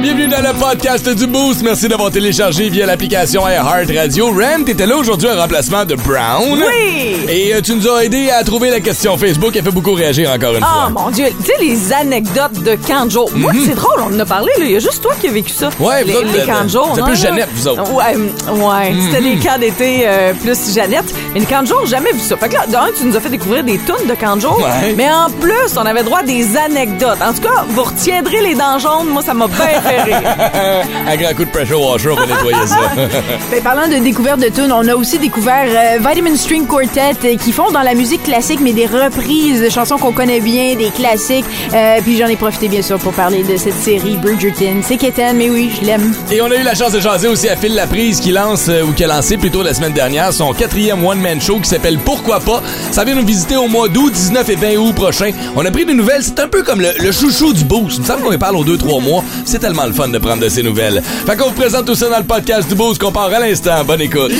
Bienvenue dans le podcast du Boost. Merci d'avoir téléchargé via l'application iHeart Radio. Ram, t'étais là aujourd'hui en remplacement de Brown. Oui! Et euh, tu nous as aidé à trouver la question Facebook. Elle fait beaucoup réagir encore une Oh fois. mon Dieu, tu sais, les anecdotes de jour. Moi, c'est drôle, on en a parlé. Il y a juste toi qui as vécu ça. Mhm. Ouais, vous les, autres, les vous êtes non, plus? Jeannette, vous autres. Ouais, ouais. C'était les camps d'été euh, plus Jeannette. Mais les jour, jamais vu ça. Fait que là, d'un, tu nous as fait découvrir des tonnes de jour. Ouais. Mais en plus, on avait droit à des anecdotes. En tout cas, vous retiendrez les dents jaunes. Moi, ça m'a bien fait rire. Un grand coup de pressure washer, on va nettoyer ça. Ben, parlant de découverte de tunes, on a aussi découvert euh, Vitamin String Quartet euh, qui font dans la musique classique, mais des reprises de chansons qu'on connaît bien, des classiques. Euh, puis j'en ai profité bien sûr pour parler de cette série Bridgerton. C'est Keten, mais oui, je l'aime. Et on a eu la chance de jaser aussi à Phil Laprise qui lance, euh, ou qui a lancé plutôt la semaine dernière, son quatrième one-man show qui s'appelle Pourquoi pas. Ça vient nous visiter au mois d'août, 19 et 20 août prochain. On a pris des nouvelles. C'est un peu comme le, le chouchou du boost. Il me semble qu'on y parle aux 2-3 mois. C'est tellement le fun de prendre de ces nouvelles. Fait qu'on vous présente tout ça dans le podcast du boost qu'on part à l'instant. Bonne écoute.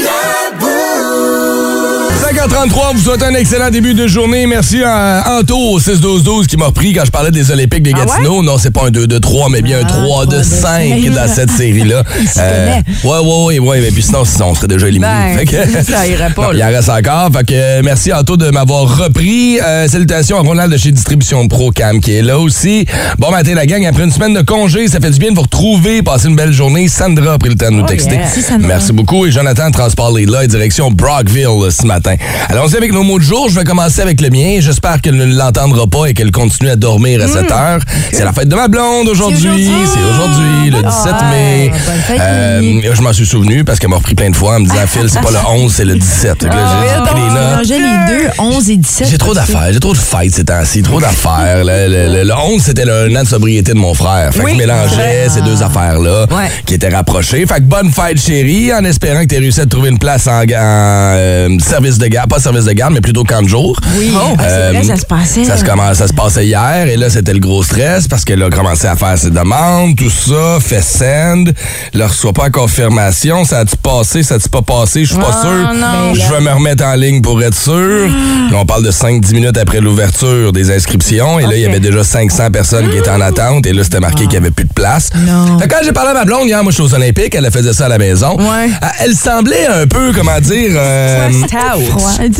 5h33, on vous souhaite un excellent début de journée. Merci à Anto au 6-12-12 qui m'a repris quand je parlais des Olympiques des Ah Gatineau. Non, c'est pas un 2 de 3, mais bien un 3 de 5 dans cette série-là. S'y ouais, ouais, ouais, ouais, mais puis sinon, sinon, on serait déjà éliminé. Ben, ça irait pas, Non, Il en reste encore. Fait que euh, merci Anto de m'avoir repris. Euh, salutations à Ronald de chez Distribution Pro Cam qui est là aussi. Bon matin la gang, après une semaine de congé, ça fait du bien de vous retrouver, passer une belle journée. Sandra a pris le temps de nous texter. yeah. Merci, Sandra. Merci beaucoup. Et Jonathan transporte les là, direction Brockville euh, ce matin. Allons-y avec nos mots de jour. Je vais commencer avec le mien. J'espère qu'elle ne l'entendra pas et qu'elle continue à dormir à cette heure. C'est la fête de ma blonde aujourd'hui. C'est aujourd'hui, le 17 mai. bonne fête, Euh, je m'en suis souvenu parce qu'elle m'a repris plein de fois en me disant Phil, c'est pas le 11, c'est le 17. Fait que là, j'ai pris les notes. Mélanger les deux, 11 et 17. J'ai trop d'affaires, j'ai trop de fêtes ces temps-ci, trop d'affaires. Le, le- le- le 11, c'était le an de sobriété de mon frère. Fait que je mélangeais ces deux affaires-là Ouais. qui étaient rapprochées. Fait que bonne fête, chérie, en espérant que tu aies réussi à trouver une place en, en, euh, service de garde, pas service de garde, mais plutôt camp de jour. Oui, ah, c'est vrai, ça se passait. Ça se, commence- ça se passait hier et là, c'était le gros stress parce qu'elle a commencé à faire ses demandes, tout ça, fait send, ne reçoit pas confirmation. Ça a-tu passé, ça a-tu pas passé? Je suis pas Ah, sûr. non. Je vais me remettre en ligne pour être sûr. Là, on parle de 5-10 minutes après l'ouverture des inscriptions et là, il y avait déjà 500 personnes qui étaient en attente et là, c'était marqué qu'il n'y avait plus de place. Non. Fait quand j'ai parlé à ma blonde hier, moi, je suis aux Olympiques, elle faisait ça à la maison. Ouais. Elle- semblait un peu, comment dire... euh,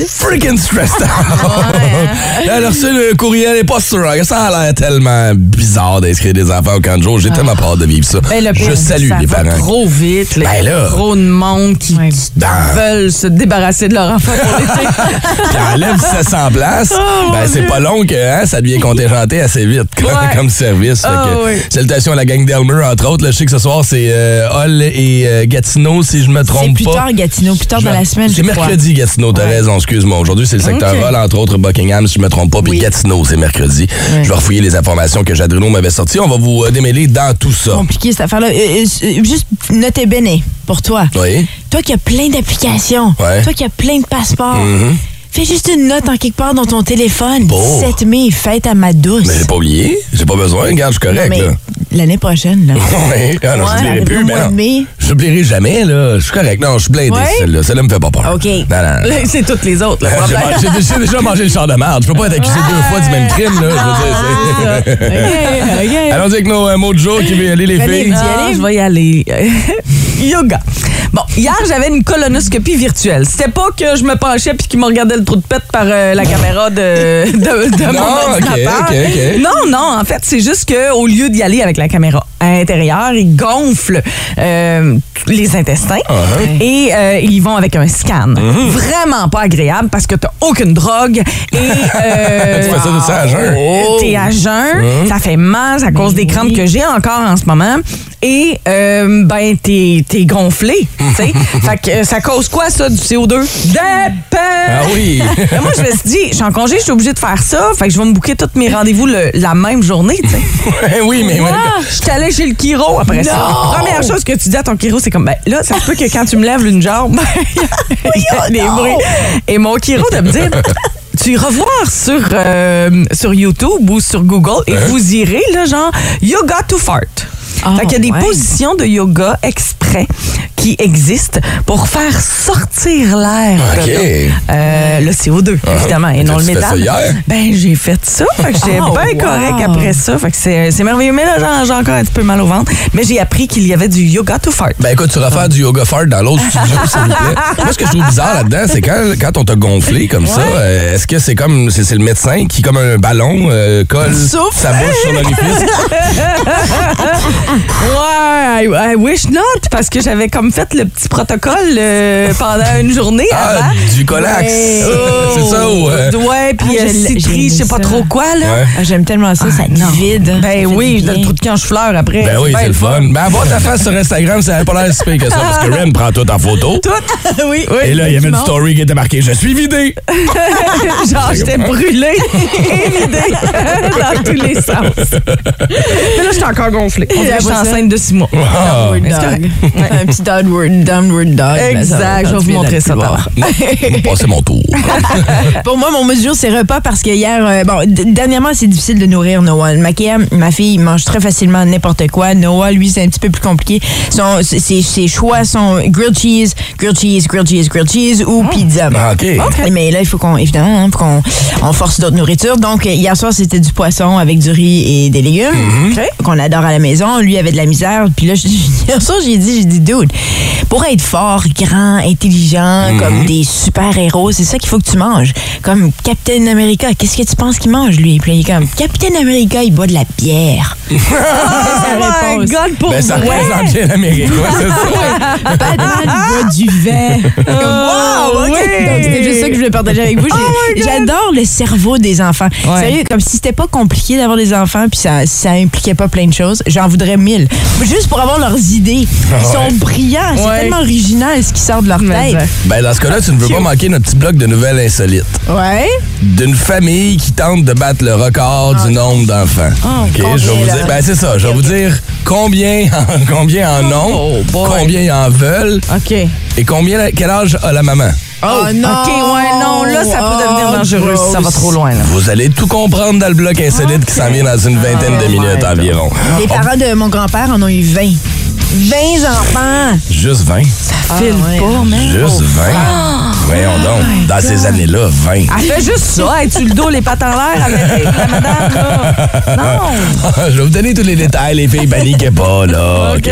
freaking stressed out. Elle a reçu le courriel et pas sûr. Ça a l'air tellement bizarre d'inscrire des enfants au camp de jour. J'ai tellement peur de vivre ça. Ben, le Je salue ça les va parents. trop vite. là. Ben y a trop de monde qui, Ouais. qui veulent se débarrasser de leur enfant pour l'été. Elle enlève 700 places. Oh, ben, c'est pas long que hein, ça devient contingenté assez vite comme, Ouais. comme service. Ah, oui. Salutations à la gang d'Elmer, entre autres. Là, je sais que ce soir, c'est euh, Hall et euh, Gatineau, si je me C'est trompe plus pas. tard, Gatineau, plus tard dans la semaine, C'est je crois. mercredi, Gatineau, t'as Ouais. Raison, excuse-moi. Aujourd'hui, c'est le secteur Ok. Hall, entre autres Buckingham, si je me trompe pas, puis Oui. Gatineau, c'est mercredi. Je vais refouiller les informations que Jadrino m'avait sorties. On va vous euh, démêler dans tout ça. compliqué cette affaire-là. Euh, euh, juste notez béné pour toi. Oui. Toi qui as plein d'applications, Ouais. toi qui as plein de passeports, Mhm. Fais juste une note en quelque part dans ton téléphone. Bon. 17 mai, fête à ma douce. Mais j'ai pas oublié. J'ai pas besoin. Regarde, je suis Non, correct, mais là. l'année prochaine, là. Oui. Ah non, Ouais, j'oublierai plus, mais non. J'oublierai jamais, là. Je suis correct. Non, je suis blindé, Ouais? celle-là. Celle-là me fait pas peur. OK. Non, non, non. c'est toutes les autres, le J'ai problème. mangé- J'ai j'ai déjà mangé le char de merde. Je peux pas être accusé deux fois du même crime, là. Je veux dire, c'est- Allons-y avec nos euh, mots de jour qui veut y aller, les Venez, filles. Ah, aller? je vais y aller. Yoga. Bon, hier, j'avais une colonoscopie virtuelle. C'était pas que je me penchais puis qu'il me regardait le trou de pète par euh, la caméra de, de, de Non, mon ok, ordinateur. Non, non, en fait, c'est juste qu'au lieu d'y aller avec la caméra à l'intérieur, ils gonflent euh, les intestins Uh-huh. et euh, ils vont avec un scan. Mm-hmm. Vraiment pas agréable parce que t'as aucune drogue et... euh, Tu fais ça de ça à jeun? T'es à jeun, ça fait mal à cause des crampes que j'ai encore en ce moment. Et, euh, ben, t'es t'es gonflé, tu sais. fait que ça cause quoi, ça, du CO2? Des Ah oui. Là, moi, je me suis dit, je suis en congé, je suis obligée de faire ça. Fait que je vais me booker tous mes rendez-vous le- la même journée, tu sais. Ouais, oui, mais. Ah, je suis allée chez le chiro après ça. Première chose que tu dis à ton chiro, c'est comme, ben, là, ça se peut que quand tu me lèves une jambe, il y a des bruits. Et mon chiro de me dire, tu iras voir sur, euh, sur YouTube ou sur Google et vous irez, là, genre, you got to fart. Fait qu'il y a des ouais. positions de yoga exprès qui existent pour faire sortir l'air. OK. de là. Euh, le CO2, évidemment, et non le fait ça hier? Ben, j'ai fait ça. Fait que j'étais Oh, bien wow. correct après ça. Fait que c'est c'est merveilleux. Mais là, j'ai- encore un petit peu mal au ventre. Mais j'ai appris qu'il y avait du yoga to fart. Ben écoute, tu vas faire du yoga fart dans l'autre studio, s'il vous plaît. Moi, ce que je trouve bizarre là-dedans, c'est quand, quand on t'a gonflé comme ça, euh, est-ce que c'est comme c'est c'est le médecin qui, comme un ballon, euh, colle Souffle. sa bouche sur l'orifice? Ouais, I, I wish not, parce que j'avais comme fait le petit protocole euh, pendant une journée Ah, avant. du Colax. c'est ça ou... euh, Ouais, puis Ah, euh, je l'ai- j'ai citri, je sais pas ça. trop quoi, là. Ouais. Ah, J'aime tellement ça, ça non. vide. Ben oui, le le trou de canche fleur après. Ben oui, c'est le fun. Ben avoir ta face sur Instagram, ça n'a pas l'air si pire que ça, parce que Ren prend tout en photo. Tout. oui. Et là, il y avait une story qui était marquée « Je suis vidé Genre, j'étais brûlée et vidée dans tous les sens. Mais là, j'étais encore gonflée. On dirait Après ça- enceinte de six mois. Ah. Downward c'est dog. Un petit downward, downward dog. Exact, je vais vous montrer ça l'heure. Passez mon tour. Pour moi, mon mesure, c'est repas parce que hier, euh, bon, dernièrement, c'est difficile de nourrir Noah. Maquia, ma fille, mange très facilement n'importe quoi. Noah, lui, c'est un petit peu plus compliqué. Son, ses, ses choix sont grilled cheese, grilled cheese, grilled cheese, grilled cheese ou pizza. Ah, OK. Mais là, il faut qu'on, évidemment, hein, qu'on on force d'autres nourritures. Donc, hier soir, c'était du poisson avec du riz et des légumes. OK, Qu'on adore à la maison. Lui avait de la misère. Puis là, soir, j'ai dit, j'ai dit, dude, pour être fort, grand, intelligent, Mm-hmm. comme des super-héros, c'est ça qu'il faut que tu manges. Comme Captain America. Qu'est-ce que tu penses qu'il mange, lui? Puis il est comme, Captain America, il boit de la bière. Oh my réponse. God, pour Ben, ça représente bien l'Amérique, ouais, c'est ça. Batman boit du vin. wow, OK. oui. Donc, c'était juste ça que je voulais partager avec vous. J'ai- J'adore le cerveau des enfants. Ouais. Sérieux, comme si c'était pas compliqué d'avoir des enfants puis ça, ça impliquait pas plein de choses. J'en voudrais mille. Juste pour avoir leurs idées. Ils sont brillants. C'est Ouais. tellement original ce qui sort de leur Mais, tête. Ben, dans ce cas-là, tu ne veux pas manquer notre petit bloc de nouvelles insolites. Ouais. D'une famille qui tente de battre le record du nombre d'enfants. OK, je vais vous dire. Ben, c'est ça. Je vais vous dire combien, combien en ont, Oh, combien ils en veulent OK. et combien, quel âge a la maman? Oh, non. OK, ouais, non, là, ça peut devenir Oh, dangereux si ça va trop loin. Là. Vous allez tout comprendre dans le bloc insolite qui s'en vient dans une vingtaine de minutes environ. Les parents de mon grand-père en ont eu 20. 20 enfants. Juste 20. File ouais. pas, man. Juste 20. Voyons donc. Dans ces années-là, 20. Elle fait juste ça. Es-tu le dos, les pattes en l'air avec la madame, là? Non. Je vais vous donner tous les détails, les filles, paniquez pas, là. OK?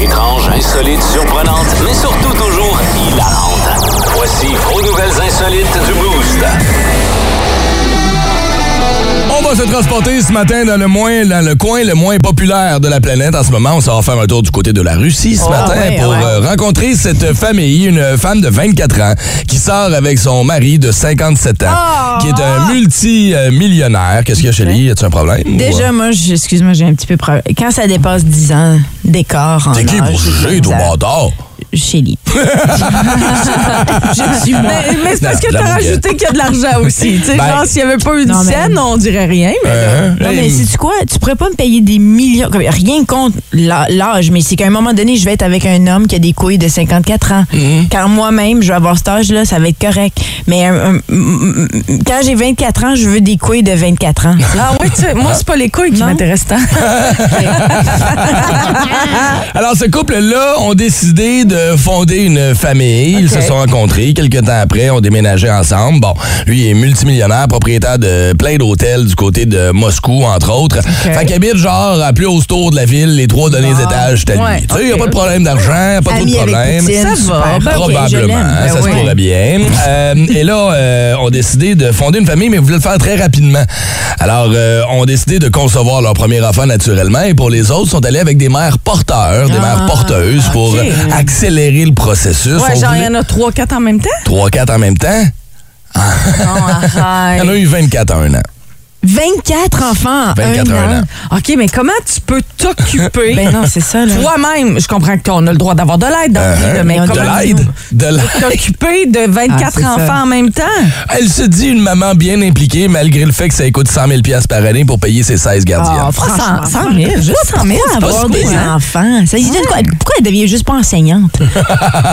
Étrange, insolite, surprenante, mais surtout toujours hilarante. Voici vos nouvelles insolites du Boost. On va se transporter ce matin dans le moins, dans le coin le moins populaire de la planète en ce moment. On s'en va faire un tour du côté de la Russie ce matin ouais, pour ouais. euh, rencontrer cette famille, une femme de 24 ans qui sort avec son mari de 57 ans, qui est un multimillionnaire. Qu'est-ce qu'il y a chez lui? Y a-tu un problème? ou- Déjà, moi, je- excuse-moi, j'ai un petit peu preuve. Quand ça dépasse 10 ans d'écart en T'es qui pour juger, lui. je suis moi. Mais, mais c'est parce que t'as rajouté qu'il y a de l'argent aussi. Tu sais, Ben- genre, s'il n'y avait pas eu de mais- scène, on dirait rien. Mais Euh, Non, mais sais-tu quoi? Tu pourrais pas me payer des millions. comme- Rien contre l'âge, mais c'est qu'à un moment donné, je vais être avec un homme qui a des couilles de 54 ans. Mhm. Quand moi-même, je vais avoir cet âge-là, ça va être correct. Mais euh, euh, quand j'ai 24 ans, je veux des couilles de 24 ans. Ah oui, tu sais, moi, c'est pas les couilles qui m'intéressent tant. Alors, ce couple-là ont décidé de fonder une famille. Ils se sont rencontrés. Quelques temps après, ont déménagé ensemble. Bon, lui est multimillionnaire, propriétaire de plein d'hôtels du côté de Moscou, entre autres. Fait qu'il habite genre à plus haut tour de la ville, les trois derniers étages, c'est. Ouais, Tu sais, il n'y a pas de problème d'argent, pas trop de problème. Poutine, Ça va, ben, Probablement, ça Ben se pourrait bien. Euh, et là, euh, on a décidé de fonder une famille, mais voulaient le faire très rapidement. Alors, euh, on a décidé de concevoir leur premier enfant naturellement, et pour les autres, ils sont allés avec des mères porteurs, des mères porteuses, pour euh, accélérer le processus. Ouais, On genre, il voulait- y en a trois, quatre en même temps? 3-4 en même temps? Non, Il y en arrête. a eu 24 en un an. 24 enfants en 24 un un an. an. OK, mais comment tu peux t'occuper Ben non, c'est ça, toi-même? Je comprends qu'on a le droit d'avoir de l'aide dans le Uh-huh. vie, mais De l'aide? De l'aide. t'occuper de 24 Ah, ça. enfants en même temps? Elle se dit une maman bien impliquée, malgré le fait que ça coûte 100 000 par année pour payer ses 16 gardiens. Ah, franchement, 100 100 000, juste 100 000, c'est pas avoir des hein? enfants? Ça quoi? Pourquoi elle devient juste pas enseignante? Tu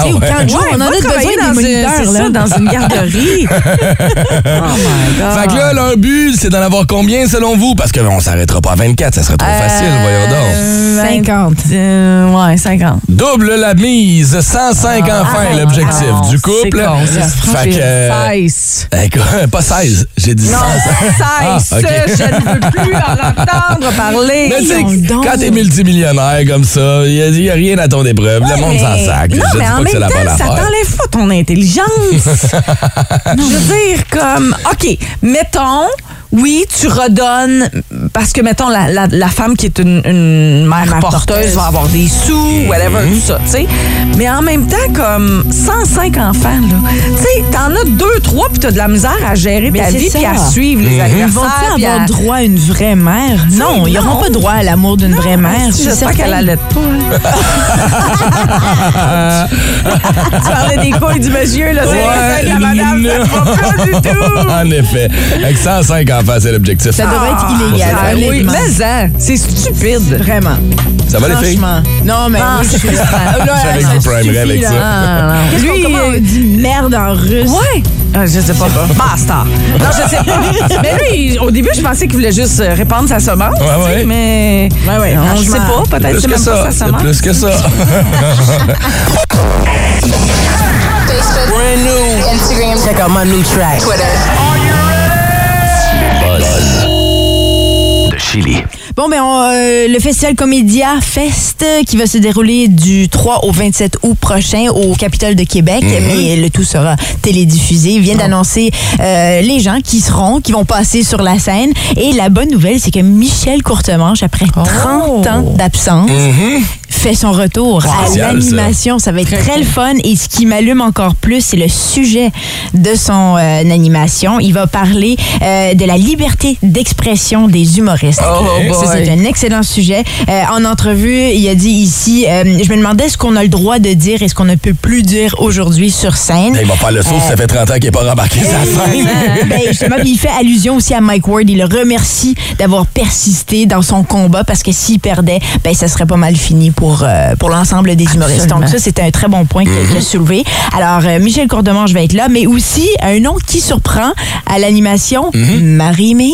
sais, au camp de jour, Ouais, on en a besoin des dans une- moniteurs. c'est là. ça, dans une garderie. oh my God. Fait que là, leur but, c'est d'en avoir Alors, combien selon vous? Parce qu'on s'arrêtera pas à 24, ça serait trop facile, voyons donc. 50. Euh, ouais, 50. Double la mise, 105 enfants, l'objectif Ah, du c'est couple. con, ça. Fait que, euh, 16. écoute, pas 16, j'ai dit Non, 16. 16, Ah, ok. je ne veux plus en entendre parler. Mais tu quand t'es multimillionnaire comme ça, il n'y a, rien à ton épreuve. le monde s'en sac. Non, je mais dis en pas que c'est même la bonne temps, ça t'enlève pas ton intelligence. Je veux dire, comme, OK, mettons, oui, tu redonnes, parce que, mettons, la, la- la femme qui est une, une mère, Mère porteuse, porteuse. va avoir des sous, whatever, tout ça, tu sais. Mais en même temps, comme 105 enfants, là, tu sais, t'en as deux, trois, puis t'as de la misère à gérer Mais ta vie, puis à suivre les Mhm. anniversaires. Vont-ils avoir à- droit à une vraie mère? Non, ils n'auront pas droit à l'amour d'une vraie mère. J'espère qu'elle allait pas. tu parlais des couilles du monsieur, là. C'est la madame, ça pas du tout. en effet. Avec 105 enfants, c'est l'objectif. Ça devrait être Ah, illégal. Ah oui, mais hein, c'est stupide. Vraiment. Ça va, les filles? Franchement. Non, mais Ah, oui, c'est je suis J'avais que suffit, avec là. ça. Ah, non. Qu'est-ce qu'on- Lui, on euh, dit merde en russe? Ouais. Ah, je sais pas. Basta. Non, je sais pas. mais lui, au début, je pensais qu'il voulait juste euh, répandre sa semence. Ouais, ouais. Mais Ouais, ouais, on ne sait pas. Peut-être Plus c'est que même pas ça. sa semence. plus que ça. Instagram. Check out my new track. Twitter. De Chili. Bon, ben, on, euh, le festival Comédia Fest euh, qui va se dérouler du 3 au 27 août prochain au Capitole de Québec, mais le tout sera télédiffusé. Il vient d'annoncer euh, les gens qui seront, qui vont passer sur la scène. Et la bonne nouvelle, c'est que Michel Courtemanche, après 30 ans d'absence, fait son retour à ça. l'animation. Ça. va être très, le fun. Et ce qui m'allume encore plus, c'est le sujet de son euh, animation. Il va parler euh, de la liberté d'expression des humoristes. Oh, Ça, c'est un excellent sujet. Euh, en entrevue, il a dit ici, euh, je me demandais ce qu'on a le droit de dire et ce qu'on ne peut plus dire aujourd'hui sur scène. Il va faire le saut, ça fait 30 ans qu'il n'est pas rembarqué sa scène. Ben, justement, il fait allusion aussi à Mike Ward. Il le remercie d'avoir persisté dans son combat parce que s'il perdait, ben, ça serait pas mal fini pour, euh, pour l'ensemble des humoristes. Donc, ça, c'était un très bon point qu'il qu'il a soulevé. Alors, euh, Michel Courdemanche va être là, mais aussi un nom qui surprend à l'animation, Marie-Mé.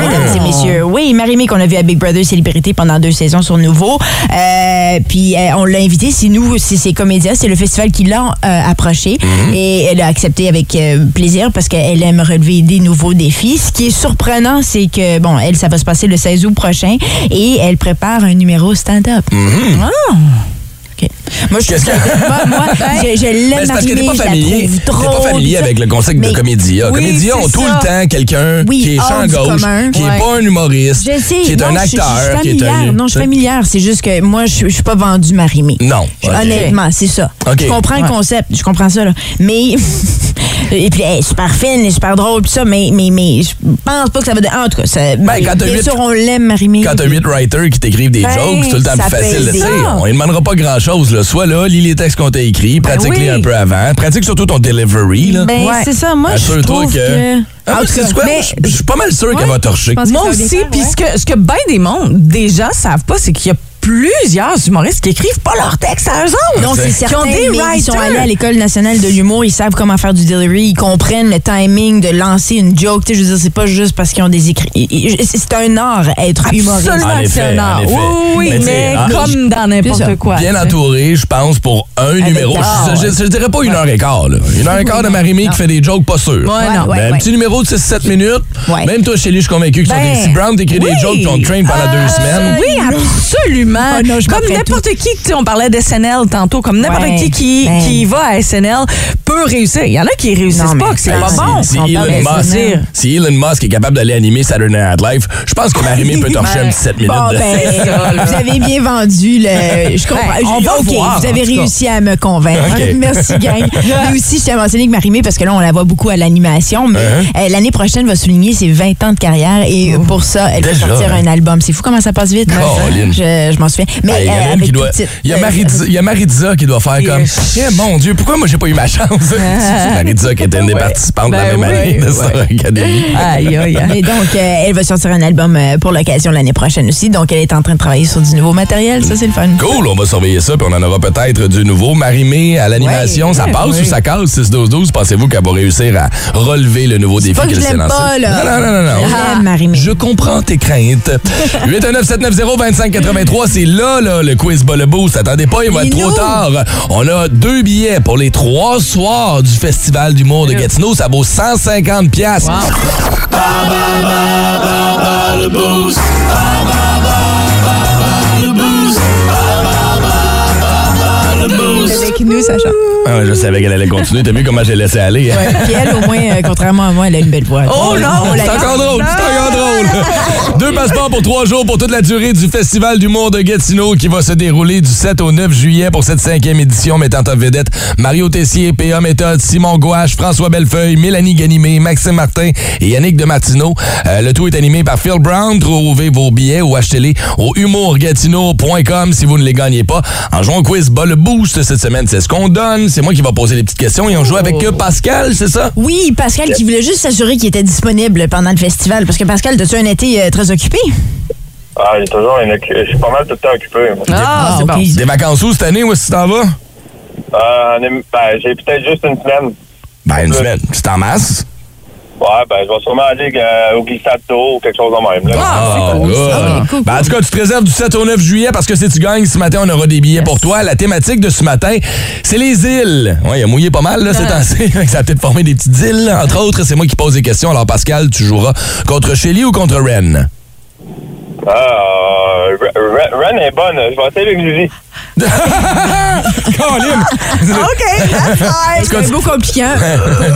Mesdames et messieurs. Oui, Marie-Mé qu'on a vu à Big Brother Célébrité pendant deux saisons sur Nouveau. Euh, puis, euh, on l'a invité. C'est nous, c'est ses comédiens. C'est le festival qui l'a euh, approché. Et elle a accepté avec plaisir parce qu'elle aime relever des nouveaux défis. Ce qui est surprenant, c'est que, bon, elle, ça va se passer le 16 août prochain et elle prépare un numéro stand-up. Ah! OK. Moi, je ça- moi, moi, je, je l'aime c'est parce que t'es pas familier. T'es pas familier avec le concept de comédia. Oui, comédia ont tout ça. le temps quelqu'un Oui, qui est champ gauche, commun. qui Ouais. est pas un humoriste, Je sais. qui est non, un je- je suis acteur, qui est familière. un. Non, je suis familière. C'est juste que moi, je, je suis pas vendue Marie-Mé. Non. Honnêtement, c'est ça. Je comprends le concept, je comprends ça, là. Mais. Et puis, elle est super fine, elle est super drôle, puis ça, mais, mais, mais je pense pas que ça va. de- En tout cas, ça, Ben, quand bien huit- sûr, on l'aime, Marie-Mé. Quand t'as 8 writers qui t'écrivent des Ben, jokes, c'est tout le temps plus facile. On ne demandera pas grand-chose. Là. Sois là, lis les textes qu'on t'a écrits, pratique-les oui. un peu avant. Pratique surtout ton delivery. Là. Ben, Ouais. c'est ça. Moi, je trouve que. que. Ah, c'est quoi? mais- Je suis pas mal sûr qu'elle va torcher. Moi aussi, puis ce que, ce que bien des mondes, des gens savent pas, c'est qu'il y a plusieurs humoristes qui écrivent pas leurs textes à eux autres. Non, c'est Qui certain, ont des mais ils sont allés à l'École nationale de l'humour, ils savent comment faire du delivery, ils comprennent le timing de lancer une joke. Tu sais, je veux dire, c'est pas juste parce qu'ils ont des écrits. C'est un art, être humoriste. Absolument En que c'est un art. en. Oui, oui, Mais mais, tu ah, comme dans n'importe quoi. Bien tu entouré, je pense, pour un numéro. Ah, je, je, je dirais pas une heure et quart. Là. Une heure et quart de Marie-Mé qui fait des jokes pas sûrs. Ouais, non. Ouais, un ouais. petit numéro de 6-7 minutes. Ouais. Même toi, Shelly, je suis convaincu que Ben, si Brown t'écrit des jokes on te train pendant deux Euh, semaines. Oui, absolument. Oh non, je comme n'importe qui, tu sais, on parlait d'SNL tantôt, comme n'importe Ouais. qui qui, Ben. qui va à SNL peut réussir. Il y en a qui réussissent Non, pas, que c'est pas si- bon. Si, On Elon Musk, d'SNL. si Elon Musk est capable d'aller animer Saturday Night Live, je pense que Marie-Mé peut torcher un petit 7 minutes. Bon, ben, vous avez bien vendu le. Je comprends. Ben, on va OK, voir, vous avez réussi à me convaincre. Merci, gang. Mais aussi, je tiens à mentionner que Marie-Mé, parce que là, on la voit beaucoup à l'animation, mais Uh-huh. euh, l'année prochaine va souligner ses 20 ans de carrière et pour ça, elle va sortir hein? un album. C'est fou comment ça passe vite. Je, je m'en souviens. Mais il y euh, doit- y Euh, y a Maritza qui doit faire comme. Eh, mon Dieu, pourquoi moi j'ai pas eu ma chance? Maritza qui était une des participantes de la Ben même oui, année de ouais. Star Academy. Aïe, aïe, aïe. Et donc, euh, elle va sortir un album euh, pour l'occasion l'année prochaine aussi. Donc, elle est en train de travailler sur du nouveau matériel. Ça, c'est le fun. Cool, on va surveiller ça, puis on en aura peut-être du nouveau. Marimé à l'animation, Ouais, ça ouais, passe ouais. ou ça casse? 6-12-12? Pensez-vous qu'elle va réussir à relever le nouveau défi Pas que qu'elle je s'est l'aime lancé? pas, là. Non, non, non, non. non. Marie-Mé. Je comprends tes craintes. 819-790-2583, c'est là, là, le quiz bas le boost. Attendez pas, il va être trop tard. On a deux billets pour les trois soirs du Festival d'humour de Gatineau. Ça vaut 150 pièces. Avec nous, Sacha. Ah, je savais qu'elle allait continuer. T'as vu comment j'ai laissé aller? hein? Puis elle, au moins, euh, contrairement à moi, elle a une belle voix. Oh non, On C'est encore drôle, c'est encore drôle. Deux passeports pour trois jours pour toute la durée du Festival d'humour de Gatineau qui va se dérouler du 7 au 9 juillet pour cette cinquième édition mettant en vedette Mario Tessier, P.A. Méthode, Simon Gouache, François Bellefeuille, Mélanie Ganimé, Maxime Martin et Yannick de Martineau. Euh, le tout est animé par Phil Brown. Trouvez vos billets ou achetez-les au humourgatineau.com si vous ne les gagnez pas. En jouant au quiz bas le boost cette semaine, c'est ce qu'on donne. C'est moi qui va poser les petites questions et on joue avec euh, Pascal, c'est ça? Oui, Pascal qui voulait juste s'assurer qu'il était disponible pendant le festival. Parce que Pascal, as-tu un été euh, très occupé? Ah, il est toujours une Je suis pas mal tout le temps occupé. moi. Ah, c'est bon. Des vacances où cette année? Où est-ce que tu t'en vas? Euh, on est- ben, j'ai peut-être juste une semaine. Ben, une semaine. C'est en masse. Ouais, ben, je vais sûrement aller euh, au glissade d'eau ou quelque chose de même. Là. Ah, c'est cool, good. ça. cool, Ben, en tout cas, tu te réserves du 7 au 9 juillet parce que si tu gagnes ce matin, on aura des billets pour toi. La thématique de ce matin, c'est les îles. Ouais, il a mouillé pas mal là, ces temps-ci. Ça a peut-être formé des petites îles. Entre autres, c'est moi qui pose des questions. Alors, Pascal, tu joueras contre Shelly ou contre Ren? Ah, euh, Ren- est bonne. Je vais essayer avec Julie. Colin! OK, that's fine. C'est un beau compliquant.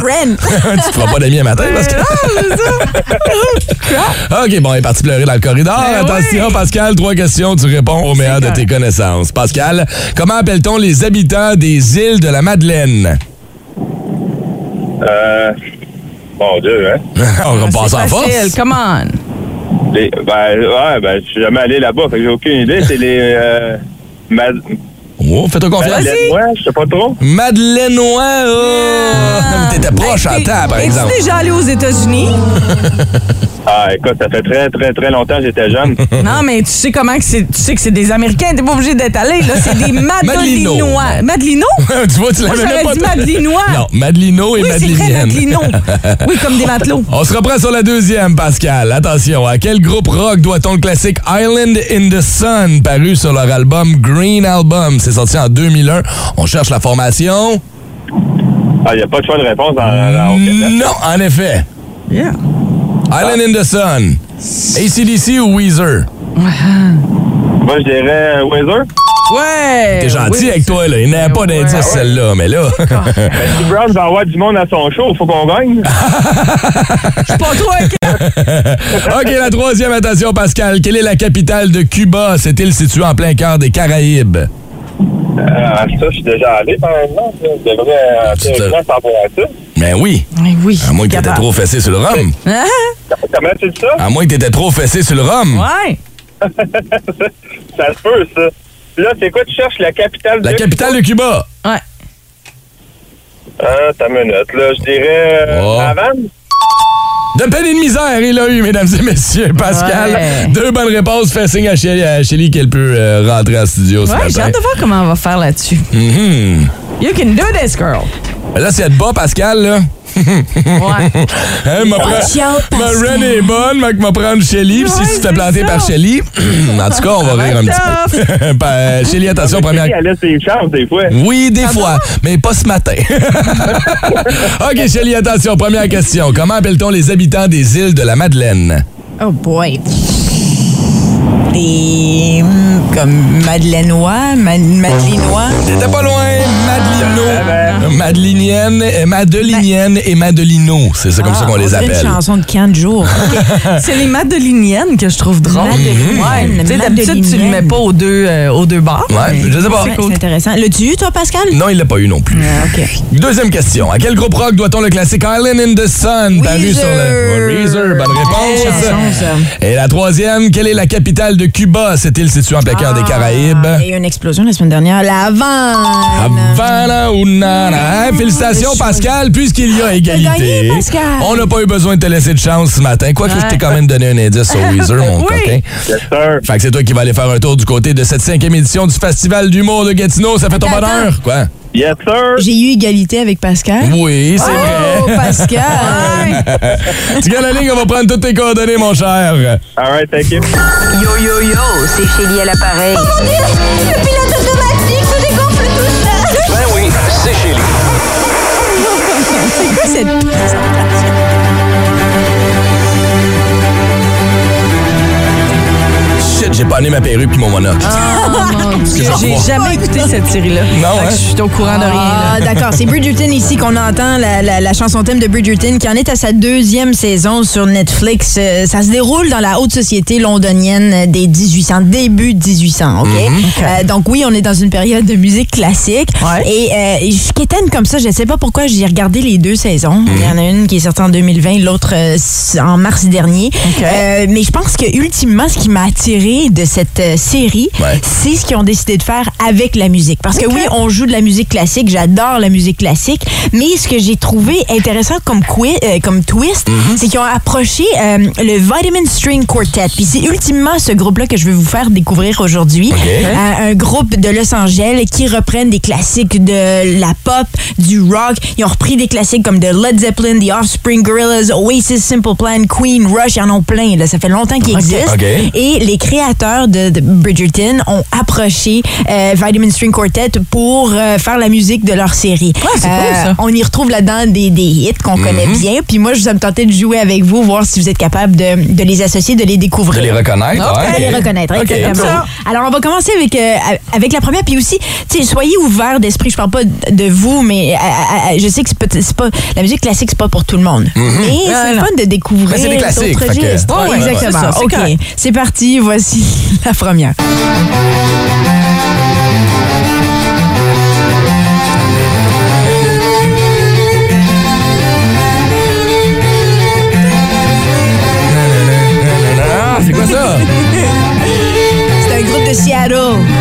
Ren. tu te feras pas d'amis à matin parce que. OK, bon, il est parti pleurer dans le corridor. Ben Attention, oui. Pascal, trois questions. Tu réponds au meilleur de tes connaissances. Pascal, comment appelle-t-on les habitants des îles de la Madeleine? Euh, mon Dieu, hein. on va passer en force. Come on. Les, ben, ouais, ben, je suis jamais allé là-bas, fait que j'ai aucune idée. C'est les, euh. Oh, fais-toi confiance. Madeleine, ouais, je sais pas trop. Madeleinois, oh! T'étais proche en Hey, temps, par es-tu exemple. déjà allé aux États-Unis? Ah, écoute, ça fait très, très, très longtemps que j'étais jeune. non, mais tu sais comment que c'est. Tu sais que c'est des Américains, t'es pas obligé d'être allé, là. C'est des Madelino. Madelinois. Madelino? tu vois, tu Moi, l'avais même j'aurais pas dit Madelinois. Non, Madelino et Oui, c'est Madelinienne. Madelino. Oui, comme des matelots. On se reprend sur la deuxième, Pascal. Attention, à quel groupe rock doit-on le classique Island in the Sun, paru sur leur album Green Album? C'est sorti en 2001. On cherche la formation. Ah, il n'y a pas de choix de réponse dans, dans au Québec. Non, en effet. Yeah. Island in the Sun. ACDC ou Weezer? Moi, je dirais euh, Weezer. Ouais. T'es gentil oui. avec toi, là. Il n'y a pas d'indice, Ouais. celle-là. Mais là... Ben, si Brown va avoir du monde à son show, il faut qu'on gagne. Je suis pas trop inquiet. OK, la troisième, attention, Pascal. Quelle est la capitale de Cuba? Cette île située en plein cœur des Caraïbes. Euh, ça, je suis déjà allé, par exemple. Je devrais euh, théoriquement savoir ça. Ben oui. Oui, oui. À moins que t'étais trop fessé sur le rhum. Ah, Comment tu dis ça? À moins que t'étais trop fessé sur le rhum. Ouais. Ça se peut, ça. Là, c'est quoi? Tu cherches la capitale La de... capitale de Cuba. Ouais. Ah, ta minute. Là, je dirais... Euh, Oh. Havane? De peine et de misère, il a eu, mesdames et messieurs. Pascal, Ouais. deux bonnes réponses. Fais signe à Shelly, Shelly qu'elle peut euh, rentrer en studio ce Ouais, j'ai hâte de voir comment on va faire là-dessus. Mhm. You can do this, girl. Là, c'est de bas, Pascal, là. Ouais. Hein, m'a. Ren est bonne, mais m'a prendre Shelly. Puis si tu te fais c'est planter ça. par Shelly, en tout cas, on va rire un petit peu. Pa- euh, Shelly, attention, première. Elle a ses chances, des fois. Oui, des fois, mais pas ce matin. OK, Shelly, attention, première question. Comment appelle-t-on les habitants des îles de la Madeleine? Oh boy. Des. hum, comme Madeleinois, Ma- Madelinois. T'étais pas loin, Madelino. Madelinienne, Madelinienne et Madelino. C'est ça comme ça qu'on Ah, on les appelle. une chanson de camp de jour. C'est les madeliniennes que je trouve drôles. Madelinienne, Ouais. Tu sais, d'habitude, tu le mets pas aux deux, euh, aux deux barres. Ouais, je sais pas. Ouais, C'est intéressant. L'as-tu eu, toi, Pascal? Non, il l'a pas eu non plus. Ah, OK. Deuxième question. À quel groupe rock doit-on le classique Island in the Sun? Paru sur le. Ouais, Weezer, bonne réponse. chanson. Et la troisième, quelle est la capitale de Cuba? Cette île située en plein cœur des Caraïbes. Ah, Il y a eu une explosion la semaine dernière. La Havane. Havana, una, Nanana. Hey, félicitations, Pascal, puisqu'il y a égalité. gagné. On n'a pas eu besoin de te laisser de chance ce matin. Quoique je t'ai quand même donné un indice sur Weezer, mon Oui. coquin. Yes, sir. Fait que c'est toi qui vas aller faire un tour du côté de cette cinquième édition du Festival d'humour de Gatineau. Ça fait ton Attends, bonheur, quoi? Yes, sir. J'ai eu égalité avec Pascal. Oui, c'est Oh, vrai. Pascal! Tu gagnes la ligne, on va prendre toutes tes coordonnées, mon cher. All right, thank you. Yo yo yo, c'est Chélie à l'appareil. Le pilote automatique C'est j'ai pas amené ma perruque puis mon monocle. J'ai jamais écouté cette série-là. Non, hein? Je suis au courant de rien. Ah, d'accord. C'est Bridgerton ici qu'on entend, la, la- la chanson thème de Bridgerton, qui en est à sa deuxième saison sur Netflix. Euh, ça se déroule dans la haute société londonienne des 1800, début 1800, OK? Euh, donc oui, on est dans une période de musique classique. Ouais. Et euh, je quétaine comme ça, je sais pas pourquoi j'ai regardé les deux saisons. Il y en a une qui est sortie en 2020, l'autre euh, en mars dernier. Euh, mais je pense que ultimement, ce qui m'a attiré de cette euh, série, Ouais. c'est ce qu'ils ont décidé de faire avec la musique. Parce que oui, on joue de la musique classique, j'adore la musique classique, mais ce que j'ai trouvé intéressant comme, euh, comme twist, c'est qu'ils ont approché euh, le Vitamin String Quartet. Puis c'est ultimement ce groupe-là que je vais vous faire découvrir aujourd'hui. Euh, un groupe de Los Angeles qui reprennent des classiques de la pop, du rock. Ils ont repris des classiques comme de Led Zeppelin, The Offspring, Gorillaz, Oasis, Simple Plan, Queen, Rush, ils en ont plein. Là. Ça fait longtemps qu'ils existent. Et les créateurs de, de Bridgerton ont approché euh, Vitamin String Quartet pour euh, faire la musique de leur série. Euh, c'est cool, ça. On y retrouve là-dedans des, des hits qu'on connaît Mhm. bien. Puis moi, je me tentais de jouer avec vous, voir si vous êtes capable de, de les associer, de les De découvrir. les reconnaître, De ouais. les reconnaître, exactement. Alors, on va commencer avec, euh, avec la première. Puis aussi, soyez ouverts d'esprit. Je parle pas de vous, mais euh, euh, je sais que c'est pas, la musique classique, c'est pas pour tout le monde. Mais c'est fun de découvrir d'autres registres. Ouais, exactement. c'est ça, c'est OK, c'est parti. Voici la première. Ah, c'est quoi ça? C'est un groupe de Seattle.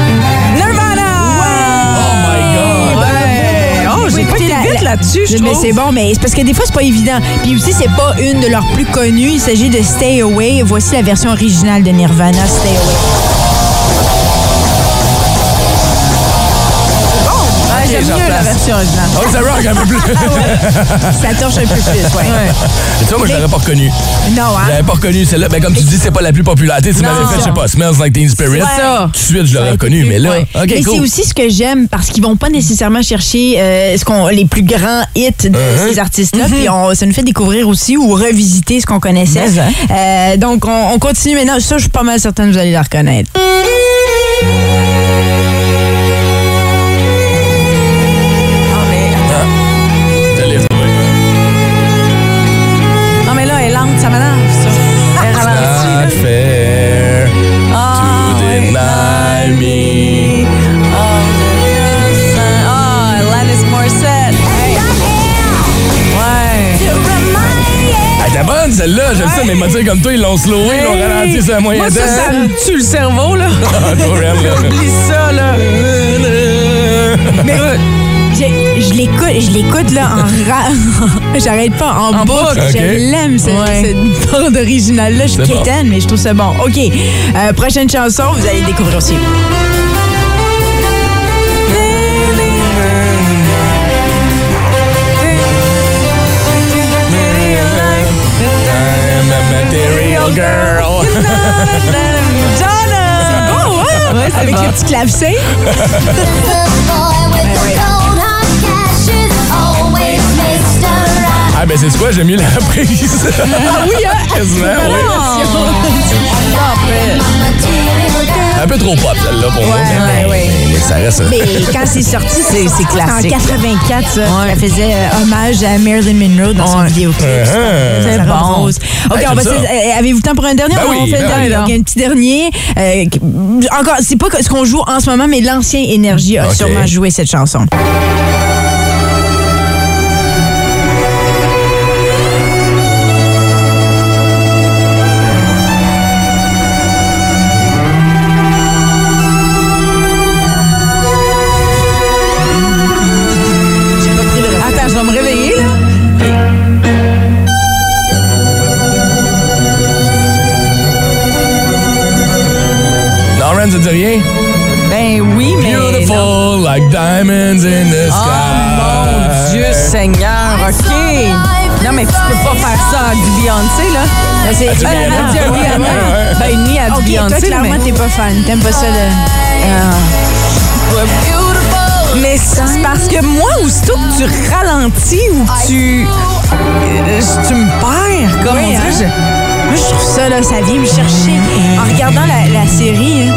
Là-dessus, je Mais c'est bon, mais c'est parce que des fois, c'est pas évident. Puis aussi, c'est pas une de leurs plus connues. Il s'agit de Stay Away. Voici la version originale de Nirvana, Stay Away. J'aime mieux la version originale. Oh, ça rock un peu plus. Ça torche un peu plus, ouais. Tu vois, moi, je l'aurais pas reconnu. Non, Je hein? l'avais pas reconnu, celle-là. Ben, comme tu dis, c'est pas la plus populaire. Tu m'avais fait, je sais pas, Smells Like Teen Spirit. C'est ça. Tout de suite, je l'aurais reconnu, mais là. OK, Mais cool. c'est aussi ce que j'aime parce qu'ils vont pas nécessairement chercher euh, ce qu'on les plus grands hits de Uh-huh. ces artistes-là. Puis on- ça nous fait découvrir aussi ou revisiter ce qu'on connaissait. Euh, donc on, on continue maintenant. Ça, je suis pas mal certaine que vous allez la reconnaître. M'a dit comme toi, ils l'ont slowé, ils l'ont ralenti sur un moyen Moi, ça, ça me tue le cerveau, là. Ah. Oublie ça, là. Mais je, je l'écoute, je l'écoute là en ra... J'arrête pas en, En boucle. Je l'aime cette, Ouais. cette bande originale là. Je suis bon. mais je trouve ça bon. Ok, Euh, prochaine chanson, vous allez découvrir aussi. Girl. Oh, ouais. Ouais, c'est Avec bon. le petit clavecin. Ah, ben c'est quoi, j'aime mieux la reprise. Ah oui, hein? Quasiment, oui. Un peu trop pop, celle-là, pour moi. mais- ouais, ouais. Mais ça reste. Mais quand c'est sorti, c'est classique. En 84, ça. Faisait euh, hommage à Marilyn Monroe dans son vidéoclip. Uh-huh. C'est bon. rose. OK, Ouais, on va euh, Avez-vous le temps pour un dernier? Ben on oui, fait le ben oui. Donc, un petit dernier. euh, encore, c'est pas ce qu'on joue en ce moment, mais l'ancien Énergie a sûrement joué cette chanson. C'est- Ben, à du Rihanna. Ben, ni à du Ok, Beyoncé, toi, clairement, mais... t'es pas fan. T'aimes pas ça, le... Mais c'est parce que moi, aussitôt que tu ralentis ou que tu... euh, tu me perds, comme on dirait. hein? je- Moi, je trouve ça, là, ça vient me chercher. En regardant la, la série, hein,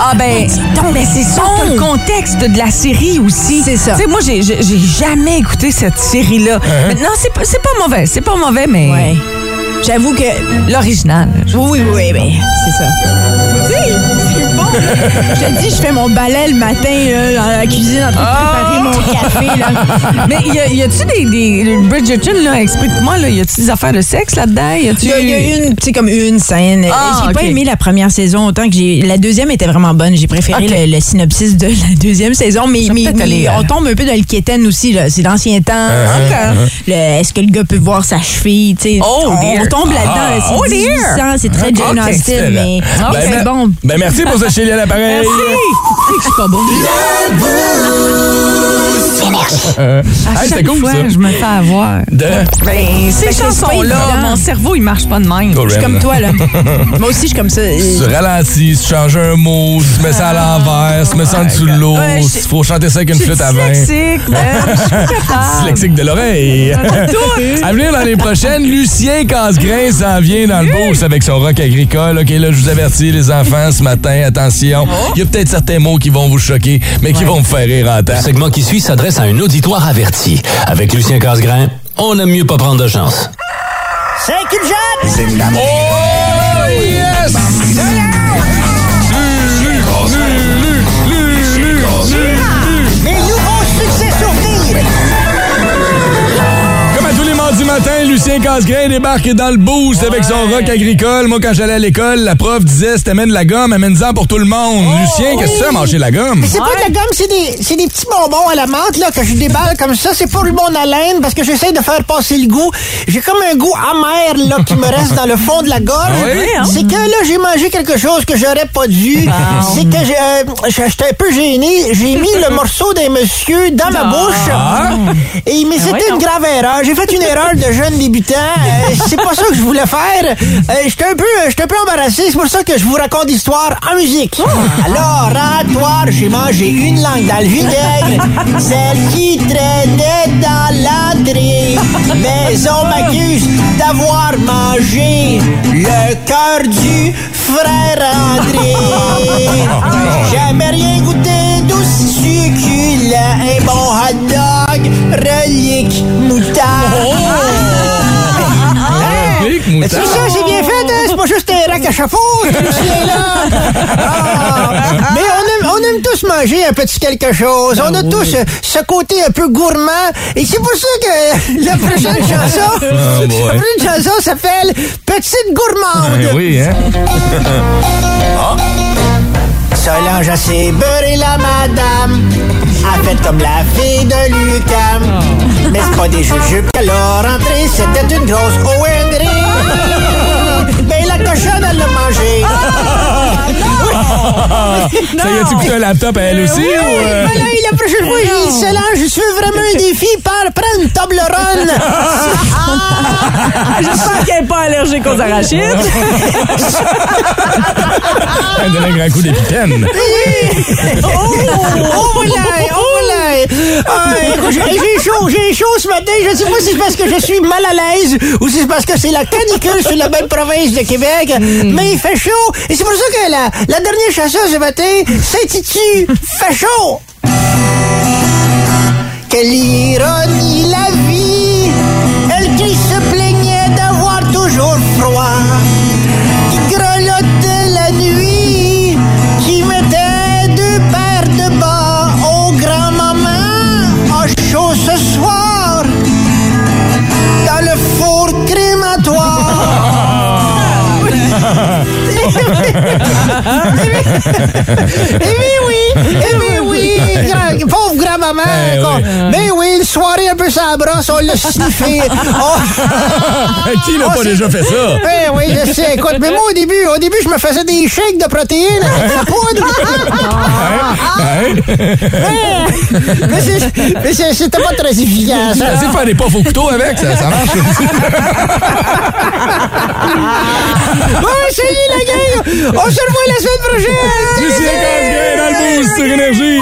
Ah ben, donc, ben c'est ça, le contexte de la série aussi. C'est ça. Tu sais, moi, j'ai j'ai- jamais écouté cette série-là. Non, c'est pas, c'est pas mauvais, c'est pas mauvais, mais ouais. J'avoue que... l'original. Oui, oui, oui, ben, c'est ça. Je te dis, je fais mon balai le matin là, dans la cuisine en train de préparer mon café. Là. Mais y, a- y a-tu des, des Bridgerton là, explique-moi là, y a-tu des affaires de sexe là-dedans? Y a-tu Il y a, il y a une, tu sais, comme une scène. Ah, j'ai pas aimé la première saison autant que j'ai. La deuxième était vraiment bonne. J'ai préféré le, le synopsis de la deuxième saison. Mais, aller, euh, on tombe un peu dans le quétaine aussi. là. C'est l'ancien temps. Ok. Le- Est-ce que le gars peut voir sa cheville? tu sais? Oh, on, dear. tombe là-dedans. là. C'est Oh, 1800, dear. C'est très Jane Ok, Austen, mais Ah, Ben, c'est ben- bon. Ben, merci pour ce Chélie à l'appareil. Je suis pas bon. Euh, À hey, chaque c'était cool, fois, ça. je me fais avoir. De... Ben, ces chansons-là, mon cerveau, il marche pas de même. Je suis comme toi, là. Moi aussi, je suis comme ça. Tu ralentis, tu changes un mot, tu mets ça à l'envers, tu mets ça en dessous de l'eau, il faut chanter ça avec une flûte à vin. dyslexique. Dyslexique de l'oreille. à venir l'année prochaine, Lucien Casgrain s'en vient dans le boost avec son rock agricole. OK, là, je vous avertis, les enfants, ce matin, attention. Il y a peut-être certains mots qui vont vous choquer, mais qui vont vous faire rire en temps. Le segment qui suit s'adresse à un auditoire averti. Avec Lucien Casgrain, on aime mieux pas prendre de chance. Oh, yes! Lucien Casgrain débarque dans le boost avec son rock agricole. Moi, quand j'allais à l'école, la prof disait c'était amène de la gomme, amène-en pour tout le monde. Lucien, qu'est-ce que à manger la gomme? Mais c'est pas de la gomme, c'est des, c'est des petits bonbons à la menthe là, que je déballe comme ça. C'est pour mon haleine parce que j'essaie de faire passer le goût. J'ai comme un goût amer là, qui me reste dans le fond de la gorge. Ah oui? C'est que là, j'ai mangé quelque chose que j'aurais pas dû. C'est que j'ai, euh, j'étais un peu gêné. J'ai mis le morceau d'un monsieur dans ma bouche. Et, mais c'était une grave erreur. J'ai fait une erreur de jeune débutant. Euh, c'est pas ça que je voulais faire. Euh, j'étais un peu, j'étais un peu embarrassé. C'est pour ça que je vous raconte l'histoire en musique. Alors, à toi, j'ai mangé une langue dans le vinaigre, celle qui traînait dans l'entrée. Mais on m'accuse d'avoir mangé le cœur du frère André. Jamais rien goûté d'aussi succulent. Un bon hot dog, relique, moutarde. C'est ça, c'est bien fait, hein? c'est pas juste un rack à chapeau, ce là Mais on aime, on aime tous manger un petit quelque chose. on a tous ce côté un peu gourmand. Et c'est pour ça que la prochaine chanson, Oh boy. la prochaine chanson s'appelle Petite gourmande. Eh oui, hein? Solange a ses beurré la madame. A fait comme la fille de Lucam. Mais c'est pas des jujubes qu'elle a rentré, c'était une grosse OND. Cochonne, elle l'a mangé. Ça y a-tu coûté un laptop à elle aussi? Oui, ou, euh? ben là, la prochaine fois, j'ai dit, Solange, je veux vraiment un défi, par, prends une table ronde. J'espère qu'elle n'est pas allergique aux arachides. Elle donne un grand coup d'épipène. oh, oh là, oh Ah, j'ai chaud, j'ai chaud ce matin. Je sais pas si c'est parce que je suis mal à l'aise ou si c'est parce que c'est la canicule sur la belle province de Québec. Mais il fait chaud. Et c'est pour ça que la, la dernière chanson ce matin s'intitule Fait chaud. Quelle ironie la vie. Elle qui se plaignait d'avoir toujours froid. Eh bien oui, eh bien oui, grand- pauvre grand-maman. Eh oui. Mais oui, le soirée un peu sans brosse, on l'a sniffé. Oh, Qui n'a pas c'est- déjà fait ça? Eh oui, je sais. Écoute, mais moi, au début, au début, je me faisais des shakes de protéines avec la poudre. mais c'est- mais c'est- c'était pas très efficace. Tu de faire des puffs au couteau avec, ça, ça marche. Ouais, salut la gang! On se revoit la semaine prochaine! Lucien Casgrain dans le boost sur Énergie.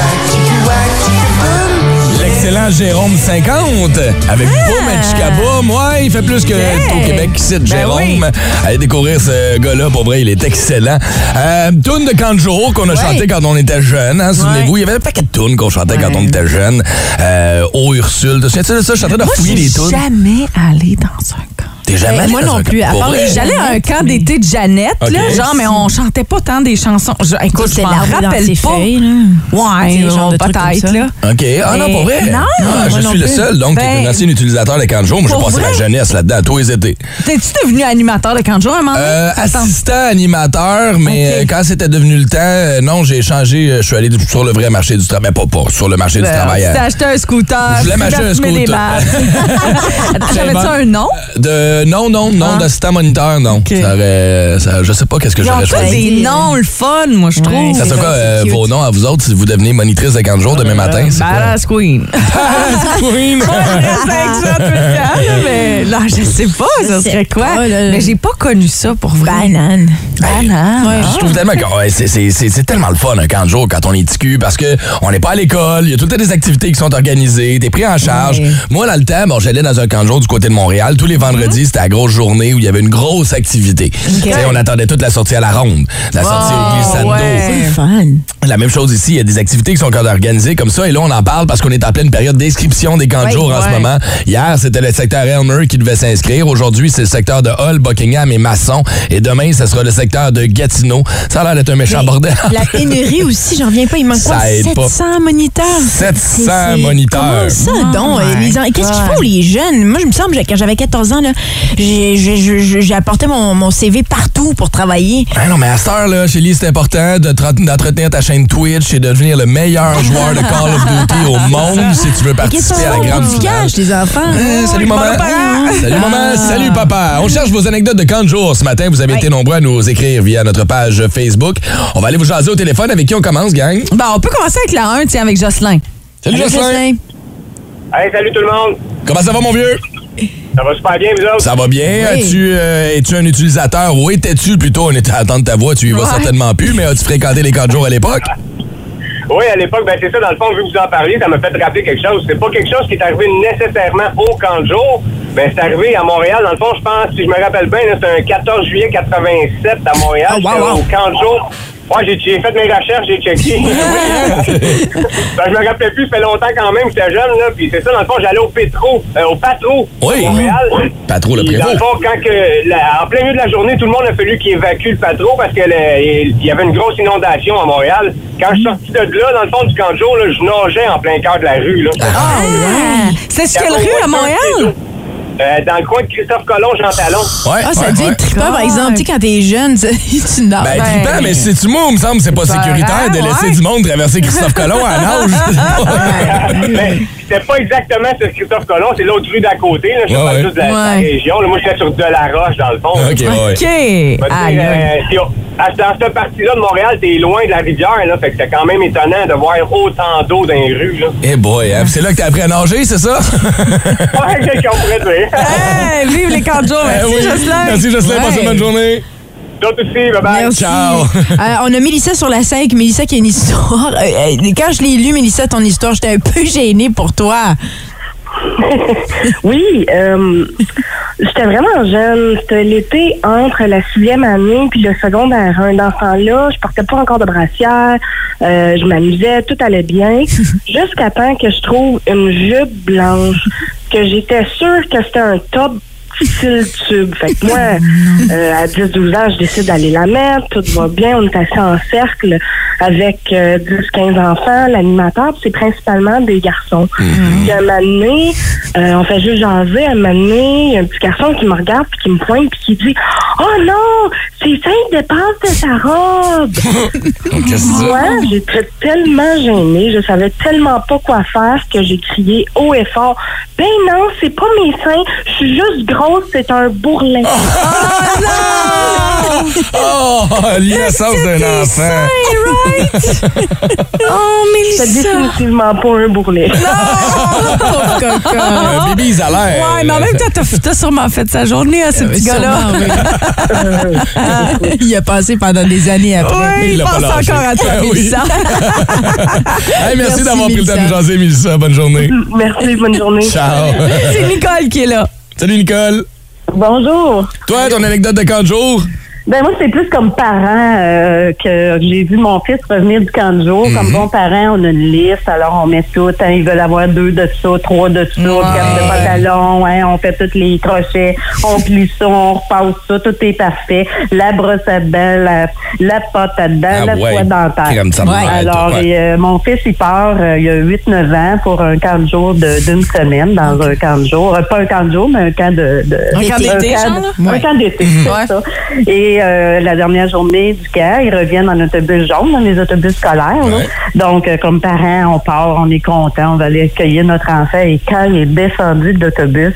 L'excellent Jérôme 50 avec Boom et Chicaboom. Ouais, il fait plus que au Québec qui cite Jérôme. oui. Allez découvrir ce gars-là, pour vrai, il est excellent. Euh, tune de Kanjo qu'on a chanté quand on était jeune. Hein, Souvenez-vous, il y avait un paquet de tunes qu'on chantait quand on était jeune. Euh, oh Ursule, tu te souviens de ça? Je suis en train de fouiller les tunes. jamais allé dans un. T'es jamais Ben, allé moi dans non un plus, à part J'allais à un camp d'été de Jeannette, Ok. là, genre, mais on chantait pas tant des chansons. Je- écoute, je C'était m'en l'arbre dans rappelle ses pas. feuilles, là. Ouais, genre de comme peut-être, ça. là. OK. Ah non, pour vrai? non, Ah, moi je non suis le plus. seul, donc, qui est Ben, un ancien utilisateur de camp de jour. Moi, j'ai pour passé ma vrai? jeunesse là-dedans, tous les étés. T'es-tu devenu animateur de camp de jour à un moment donné? Euh, Attends. assistant animateur, mais Ok. euh, quand c'était devenu le temps, euh, non, j'ai changé. euh, Je suis allé sur le vrai marché du travail. Ben, pas, pas sur le marché du Ben, travail. Tu t'es acheté un scooter. Je voulais tu m'acheter un fumé des scooter. battes. J'avais-tu un nom? De, non, non, non, Ah. d'assistant moniteur, non. Ok. Ça aurait, ça- je sais pas qu'est-ce que j'aurais tous choisi. des noms, le fun, moi, je trouve. Ça c'est serait quoi euh, vos noms à vous autres si vous devenez monitrice de 40 jours demain matin? C'est? Badass Queen. Queen. Moi, je reste avec ça tout le temps, là, mais là, je sais pas, ça serait quoi. pas. Mais j'ai pas connu ça pour vrai. Banane. Banane. Ouais, Je trouve tellement que ouais, c'est- tellement le fun un camp de jour quand on est TQ parce que on n'est pas à l'école, il y a tout le temps des activités qui sont organisées, t'es pris en charge. Moi, dans le temps, bon, j'allais dans un camp de jour du côté de Montréal. Tous les vendredis, c'était la grosse journée où il y avait une grosse activité. On attendait toute la sortie à la ronde, la sortie au glissade d'eau. ouais. C'est fun. La même chose ici, il y a des activités qui sont encore organisées comme ça et là on en parle parce qu'on est en pleine période d'inscription des camps de Ouais, jour en ce moment. Hier, c'était le secteur Elmer qui devait s'inscrire. Aujourd'hui, c'est le secteur de Hull, Buckingham et Masson et demain, ce sera le secteur de Gatineau. Ça a l'air d'être un méchant bordel. La pénurie aussi, j'en reviens pas. Il manque Ça quoi? aide pas. 700 moniteurs. 700 C'est- c'est- moniteurs. Comment ça, Oh donc? en- Qu'est-ce qu'ils font, les jeunes? Moi, je me semble, quand j'avais 14 ans, là, j'ai- apporté mon, mon CV partout pour travailler. Ah non, mais à cette heure, là, chez Lee, c'est important de te- d'entretenir ta chaîne Twitch et de devenir le meilleur joueur de Call of Duty au monde si tu veux participer à la grande finale. les enfants? Eh, salut maman. Salut maman. Salut papa. On cherche vos anecdotes de camp de jour ce matin. Vous avez été nombreux à nous écrire via notre page Facebook. On va aller vous jaser au téléphone. Avec qui on commence, gang? Bon, on peut commencer avec la 1, tiens, avec Jocelyn. Salut. Jocelyn? Hey, salut tout le monde. Comment ça va mon vieux? Ça va super bien, vous autres? Ça va bien. Oui. As-tu, euh, es-tu un utilisateur? Ou étais-tu plutôt, on était à attendre ta voix, tu y vas Ouais. certainement plus, mais as-tu fréquenté les camps de jour à l'époque? Oui, à l'époque, ben c'est ça, dans le fond, vu que vous en parliez, ça m'a fait rappeler quelque chose. C'est pas quelque chose qui est arrivé nécessairement au camp de jour, mais c'est arrivé à Montréal. Dans le fond, je pense, si je me rappelle bien, là, c'est un 14 juillet 87 à Montréal. Oh, wow. Au camp de jour. Ouais, j'ai, j'ai fait mes recherches, j'ai checké. ben, je me rappelais plus, ça fait longtemps quand même, j'étais jeune, là. Puis c'est ça, dans le fond, j'allais au Pétro, euh, au Patro, Oui. à Montréal. Pas trop le Puis, Dans prévôt. le fond, quand que, la- en plein milieu de la journée, tout le monde a fallu qu'il évacue le patron parce que le- il y avait une grosse inondation à Montréal. Quand je suis sorti de là, dans le fond du camp de jour, là, je nageais en plein cœur de la rue. Là. Ah, ouais. C'est ce quelle rue à Montréal? Euh, dans le coin de Christophe Colomb, Jean Talon. Ouais, Ah, ça ouais, dû ouais. trippant, par exemple. Tu sais, quand t'es jeune, tu nages. Ben, trippant, mais c'est tu moi, il me semble que c'est pas sécuritaire de laisser ouais. du monde traverser Christophe Colomb à. Mais c'était pas exactement sur Christophe Colomb, c'est l'autre rue d'à côté. Là. Je Ouais, parle ouais. juste de la, de la Ouais. région. Là, moi, j'étais sur Delaroche, dans le fond. OK, ouais, ouais. Euh, si on- dans cette partie-là de Montréal, t'es loin de la rivière, là, fait que c'est quand même étonnant de voir autant d'eau dans les rues. Là. Eh boy, hein, c'est là que t'as appris à nager, c'est ça? Ouais, qu'est-ce qu'on pourrait dire? Hey, vive les camps de jour. Merci, oui. Jocelyn. Merci, Jocelyn. Passez une Ouais. bonne journée. D'autres aussi, bye bye. Merci. Ciao. Euh, on a Mélissa sur la 5. Mélissa qui a une histoire. Euh, euh, quand je l'ai lu, Mélissa, ton histoire, j'étais un peu gênée pour toi. Oui, euh, j'étais vraiment jeune. C'était l'été entre la sixième année puis le secondaire 1. Dans ce temps-là, je portais pas encore de brassière. euh, je m'amusais, tout allait bien. Jusqu'à temps que je trouve une jupe blanche que j'étais sûre que c'était un top style tube. Fait que moi, euh, à 10-12 ans, je décide d'aller la mettre. Tout va bien. On est assis en cercle avec euh, 10-15 enfants. L'animateur, c'est principalement des garçons. Puis un moment donné, Euh, on fait juste jaser. À un moment donné, il y a un petit garçon qui me regarde puis qui me pointe puis qui dit « Oh non! C'est cinq dépenses de sa robe! » Moi, j'étais tellement gênée, je savais tellement pas quoi faire que j'ai crié haut et fort « Ben non, c'est pas mes seins, je suis juste grosse, c'est un bourrelet. Oh, l'innocence d'un enfant. Oh, C'est définitivement pas un bourrelet. Pauvre coco. Un bébé isolaire. Ouais, mais en même temps, t'as, sûrement fait sa journée à ce petit gars-là. Il a passé pendant des années après. Oui, Il il pense lâché. encore à toi, Ah oui. Mélissa. Hey, merci, Merci, d'avoir pris le temps de jaser, Mélissa. Bonne journée. Merci, bonne journée. Ciao. C'est Nicole qui est là. Salut, Nicole. Bonjour. Toi, ton anecdote de camp de jour? Ben moi, c'est plus comme parent euh, que j'ai vu mon fils revenir du camp de jour. Comme bon parent, on a une liste, alors on met tout. Hein, ils veulent avoir deux de ça, trois de ça, quatre de pantalon. Hein, on fait tous les crochets, on plie ça, on repasse ça, tout est parfait. La brosse à dents, la, la pâte à dents, Ah la ouais. soie dentaire. Ouais, alors, ouais. et, euh, mon fils, il part, euh, il a 8-9 ans pour un camp de jour de- d'une semaine dans un camp de jour. Euh, pas un camp de jour, mais un camp de... de Un camp d'été? Un Ouais. camp d'été, Mhm. c'est Ouais. ça. Et euh, la dernière journée du camp, ils reviennent en autobus jaune, dans les autobus scolaires. Ouais. Donc, euh, comme parents, on part, on est content, on va aller accueillir notre enfant. Et quand il est descendu de l'autobus,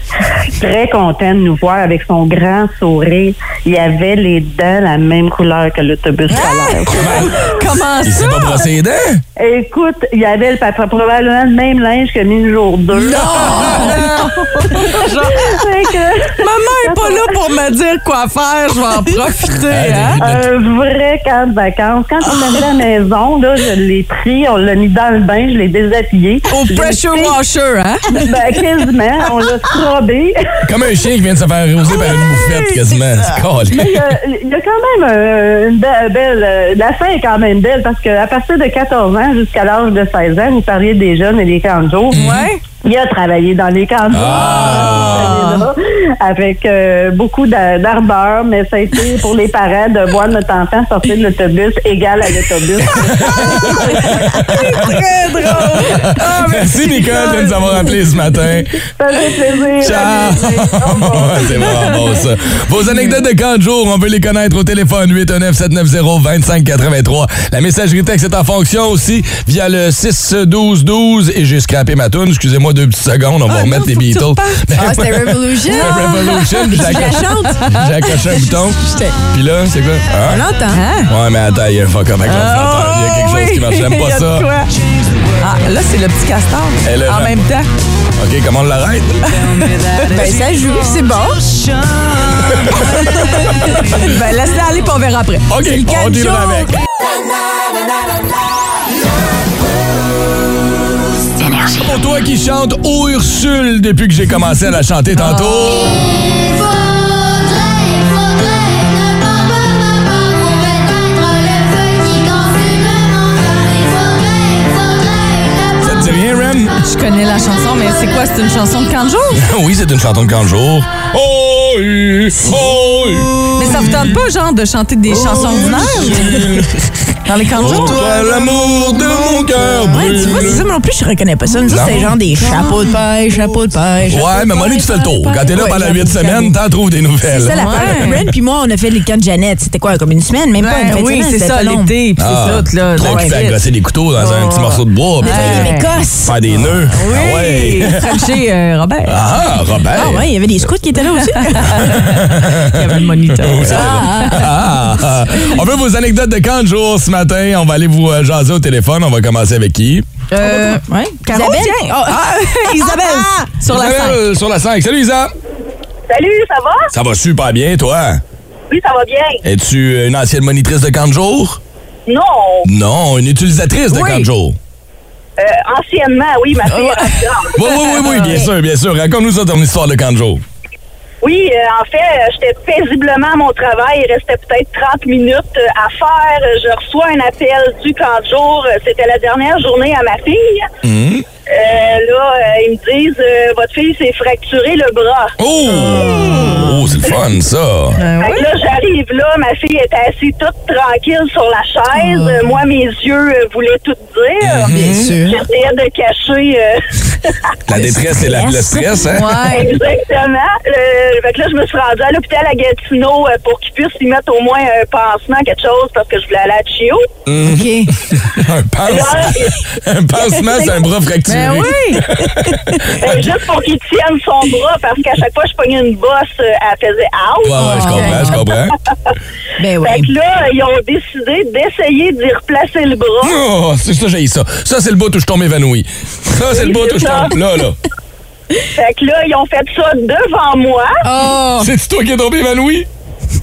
très content de nous voir avec son grand sourire, il avait les dents la même couleur que l'autobus scolaire. Comment? Il s'est ça? pas brossé les dents? Écoute, il y avait le, papa- probablement le même linge que mis le jour 2. Maman est pas là pour me dire quoi faire, je vais en profiter. Hein? Un vrai camp de vacances. Quand on est à la maison, là, je l'ai pris, on l'a mis dans le bain, je l'ai déshabillé. Au pressure fait- washer, hein? Ben, quasiment. On l'a scrobé. Comme un chien qui vient de se faire arroser par une moufette, quasiment. C'est. Mais il y a- il y, a quand même euh, une be- belle... euh, la fin est quand même belle parce qu'à partir de 14 ans jusqu'à l'âge de 16 ans, vous parliez des jeunes et des camps de jour. Ouais. Il a travaillé dans les camps de jour. Ah. Avec euh, beaucoup d'a- d'ardeur, mais ça a été pour les parents de voir notre enfant sortir de l'autobus égal à l'autobus. Très drôle. Ah, Merci, Nicole, de nous avoir appelé ce matin. Ça fait plaisir. Ciao! C'est vraiment bon, ça. Vos anecdotes de camp de jour, on veut les connaître au téléphone 819-790-2583. La messagerie texte est en fonction aussi via le 6-12-12 et j'ai scrappé ma toune. Excusez-moi deux petites secondes, on va Ah, remettre non, les Beatles. Ah, c'était Revolution. Revolution, puis j'ai accroché un bouton. Puis là, c'est quoi? On Hein? l'entend. Ouais, mais attends, il y a un fuck up avec l'ordinateur. Il y a quelque chose qui marche. J'aime pas ça. quoi. Ah, là, c'est le petit castor. Elle est en même temps. OK, comment on l'arrête? Ben, ça joue, c'est bon. ben, laisse-le aller, puis on verra après. OK, on deal avec. Pour toi qui chante Ô Ursule depuis que j'ai commencé à la chanter tantôt. Ça te dit rien, Ren? Je connais la chanson, mais c'est quoi? C'est une chanson de 40 jours? oui, c'est une chanson de 40 jours. Oh, oui, oh, oui. Mais ça vous tente pas, genre, de chanter des chansons ordinaires? Dans les 40 jours? Pour toi, l'amour de mon cœur Ouais, tu vois, c'est ça, moi non plus, je reconnais pas ça. Nous autres, c'est genre des chapeaux de paille, chapeaux de paille. chapeaux Ouais, de mais paille, tu fais le tour. Quand t'es là pendant 8 semaines, t'en trouves des nouvelles. C'est ça la Ouais. Ren puis moi, on a fait les camps de Jeannette. C'était quoi, comme une semaine? Même pas une fin de oui, c'est ça, l'été, puis Ah, c'est ça, là. Trop ouais, qui fait agresser des couteaux dans un petit morceau de bois. Ouais, faire- l'Écosse. Faire des nœuds. Oui, Ah ouais. Frenchie, euh, Robert. Ah, Robert. Ah ouais, il y avait des scouts qui étaient là aussi. Il y avait le moniteur. Ah, ah. On veut vos anecdotes de camp de jour ce matin. On va aller vous euh, jaser au téléphone. On va commencer avec qui? Euh, ouais. Caro, Isabelle? tiens. Ah, Isabelle, sur la Isabelle, scène. euh, Sur la 5. Salut, Isa. Salut, ça va? Ça va super bien, toi? Oui, ça va bien. Es-tu une ancienne monitrice de camp de jour? Non, Non, une utilisatrice de Oui. camp de jour. euh, anciennement, oui, ma fille est restaurante. Oui, oui, oui, oui, bien sûr, bien sûr. Raconte-nous ça, ton histoire de camp de jour. Oui, euh, en fait, euh, j'étais paisiblement à mon travail. Il restait peut-être 30 minutes euh, à faire. Je reçois un appel du camp de jour. C'était la dernière journée à ma fille. Hum? Me disent, euh, votre fille s'est fracturé le bras. Oh! Oh, c'est le fun, ça. Fait que là, j'arrive là, ma fille était assise toute tranquille sur la chaise. Ah. Euh, moi, mes yeux euh, voulaient tout dire. Bien sûr. J'essayais de cacher... euh, La détresse et la, le stress, hein? Exactement. Euh, fait que là, je me suis rendue à l'hôpital à Gatineau euh, pour qu'ils puissent y mettre au moins un pansement, quelque chose, parce que je voulais aller à Chio. Mhm. un pansement, un pansement, c'est un bras fracturé. Ben oui. Euh, juste pour qu'il tienne son bras, parce qu'à chaque fois que je pognais une bosse, euh, elle faisait out. Ouais, ouais, je comprends, je comprends. Fait que là, ils ont décidé d'essayer d'y replacer le bras. Oh, c'est ça, j'ai ça. Ça, c'est le bout où je tombe évanoui. Ça, c'est le bout où je tombe. Là, là. Fait que là, ils ont fait ça devant moi. C'est toi qui es tombé évanoui?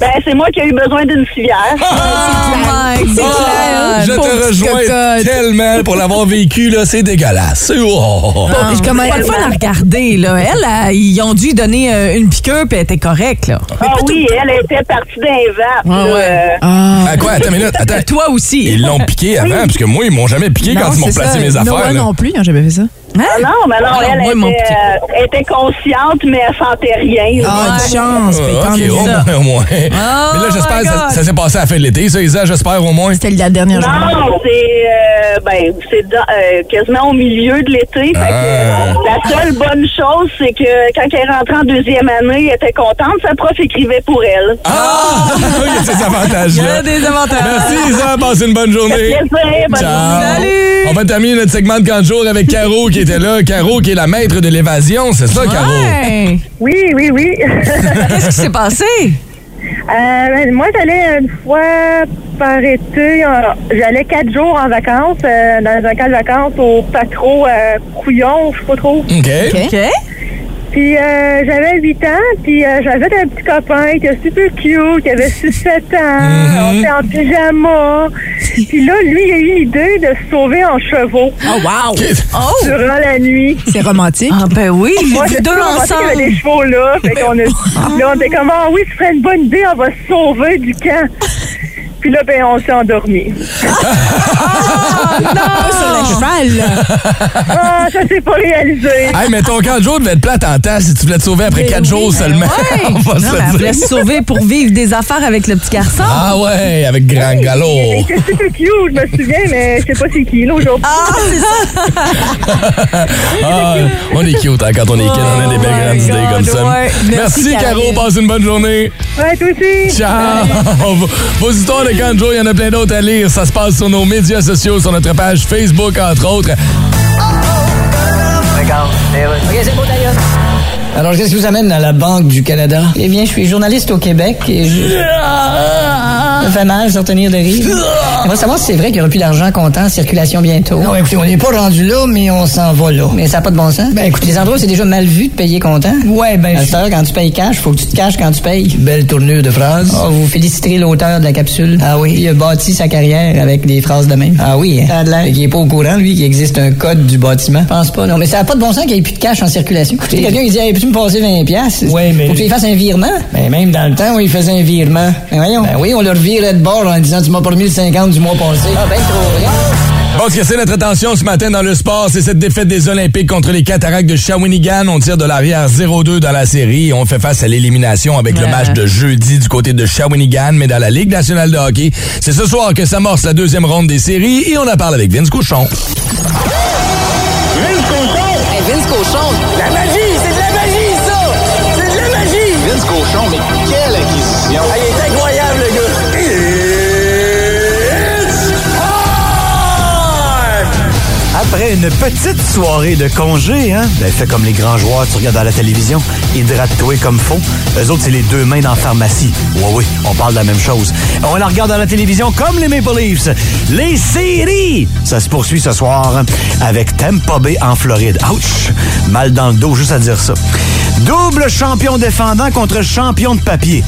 Ben, c'est moi qui ai eu besoin d'une civière. Ah, je te rejoins tellement pour l'avoir vécu, là. C'est dégueulasse. Oh. Bon, je commence pas le fun à regarder, là? Elle, ils ont dû donner euh, une piqûre puis elle était correcte, là. Ah oui, elle était partie d'un vape. Ah ouais. euh, Ah, quoi? Attends une minute. Attends. Toi aussi. Ils l'ont piqué avant, parce que moi, ils m'ont jamais piqué quand ils m'ont placé mes affaires. là. plus, ils n'ont jamais fait ça. Ah non, mais non, Ah, elle moi, euh, elle était consciente, mais elle sentait rien. Ah, Ouais. une chance. puis Ah, au moins, moins. Mais là, j'espère que ça, ça s'est passé à la fin de l'été, ça, Isa, j'espère au moins. C'était la dernière journée. Non, c'est euh, ben, c'est euh, quasiment au milieu de l'été. La seule bonne chose, c'est que quand elle est rentrée en deuxième année, elle était contente. Sa prof écrivait pour elle. Ah! Il y a ces avantages-là. Il y a des avantages. Merci, Isa. Passez une bonne journée. Plaisir, bonne Ciao. journée. On va terminer notre segment de 40 jours avec Caro qui était là. Caro qui est la maître de l'évasion, c'est ça, Caro? Ouais. Oui, oui, oui. Qu'est-ce qui s'est passé? Euh, ben, moi, j'allais une fois par été, euh, j'allais quatre jours en vacances, euh, dans un camp de vacances au Patro euh, Couillon, je sais pas trop. OK. OK. Puis euh, j'avais 8 ans, puis euh, j'avais un petit copain qui était super cute, qui avait 6-7 ans, on était en pyjama. Puis là, lui, il a eu l'idée de se sauver en chevaux Oh, wow! Oh! durant la nuit. C'est romantique. Ah, ben oui, Moi, les deux avait ensemble. chevaux là. Fait qu'on a, là, on était comme, ah oui, ce serait une bonne idée, on va se sauver du camp. Puis là, ben, on s'est endormi. Pas sur le cheval. Ah, ça s'est pas réalisé. Hey, mais ton 4 jours devait être plate en temps si tu voulais te sauver après 4 jours seulement. On va se Non, le mais elle dire. voulait se sauver pour vivre des affaires avec le petit garçon. Ah ouais, avec Grand Galop. Il était super cute, je me souviens, mais je sais pas c'est qui, là, aujourd'hui. Ah, c'est ça. Ah, on est cute hein, quand on est kid, on a des belles grandes idées comme ça. ouais. Merci, Merci, Caro, passe une bonne journée. Ouais, toi aussi. Ciao! Vos- Vos histoires de 40 jours, il y en a plein d'autres à lire. Ça se passe sur nos médias sociaux, sur notre page Facebook, entre autres. Alors, qu'est-ce qui vous amène à la Banque du Canada? Eh bien, je suis journaliste au Québec et je... Ça fait mal de retenir de rire. On va savoir si c'est vrai qu'il n'y aura plus d'argent comptant en circulation bientôt. Non, écoutez, on n'est pas rendu là, mais on s'en va là. Mais ça n'a pas de bon sens. Ben, écoutez, les endroits c'est déjà mal vu de payer comptant. Ouais, ben... À heure, quand tu payes cash, faut que tu te caches quand tu payes. Belle tournure de phrase. Oh, vous féliciterez l'auteur de la capsule. Ah oui. Il a bâti sa carrière avec des phrases de même. Ah oui, hein. Ça a de l'air qu'il est pas au courant, lui, qu'il existe un code du bâtiment. Je pense pas, non. Mais ça n'a pas de bon sens qu'il n'y ait plus de cash en circulation. Écoutez, quelqu'un, il dit, hey, peux-tu me passer 20 piastres? Ouais, mais... Faut que tu lui fasses un virement. Ben, même dans le temps où il faisait un virement. Ben, voyons. Ben oui, on leur virait de bord en disant, tu m'as pas remis le 50 du mois passé. Ah, ben, trop rien. Bon, ce qui c'est notre attention ce matin dans le sport, c'est cette défaite des Olympiques contre les Cataractes de Shawinigan. On tire de l'arrière 0-2 dans la série. On fait face à l'élimination avec le match de jeudi du côté de Shawinigan, mais dans la Ligue nationale de hockey, c'est ce soir que s'amorce la deuxième ronde des séries et on en parle avec Vince Couchon. Hey, Vince Cochon! Cochon, mais quelle acquisition! Après une petite soirée de congé, hein? Ben, comme les grands joueurs, tu regardes à la télévision, hydrate-toi comme faux. Eux autres, c'est les deux mains dans la pharmacie. Oui, oui, on parle de la même chose. On la regarde à la télévision comme les Maple Leafs. Les séries! Ça se poursuit ce soir avec Tampa Bay en Floride. Ouch! Mal dans le dos, juste à dire ça. Double champion défendant contre champion de papier.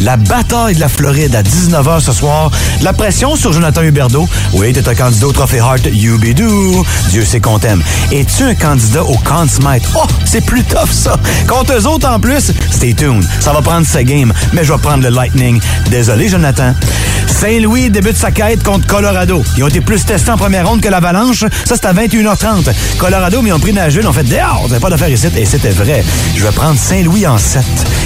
La bataille de la Floride à 19h ce soir. La pression sur Jonathan Huberdeau. Oui, t'es un candidat au Trophée Hart, Youbidou. Dieu sait qu'on t'aime. Es-tu un candidat au Smythe? Oh, c'est plus tough ça. Contre eux autres en plus, stay tuned. Ça va prendre sa game, mais je vais prendre le Lightning. Désolé, Jonathan. Saint-Louis débute sa quête contre Colorado. Ils ont été plus testés en première ronde que l'Avalanche. Ça, c'est à 21h30. Colorado, mais ils ont pris Nashville, ont fait dehors, vous pas d'affaires ici. Et c'était vrai. Je vais prendre Saint-Louis en 7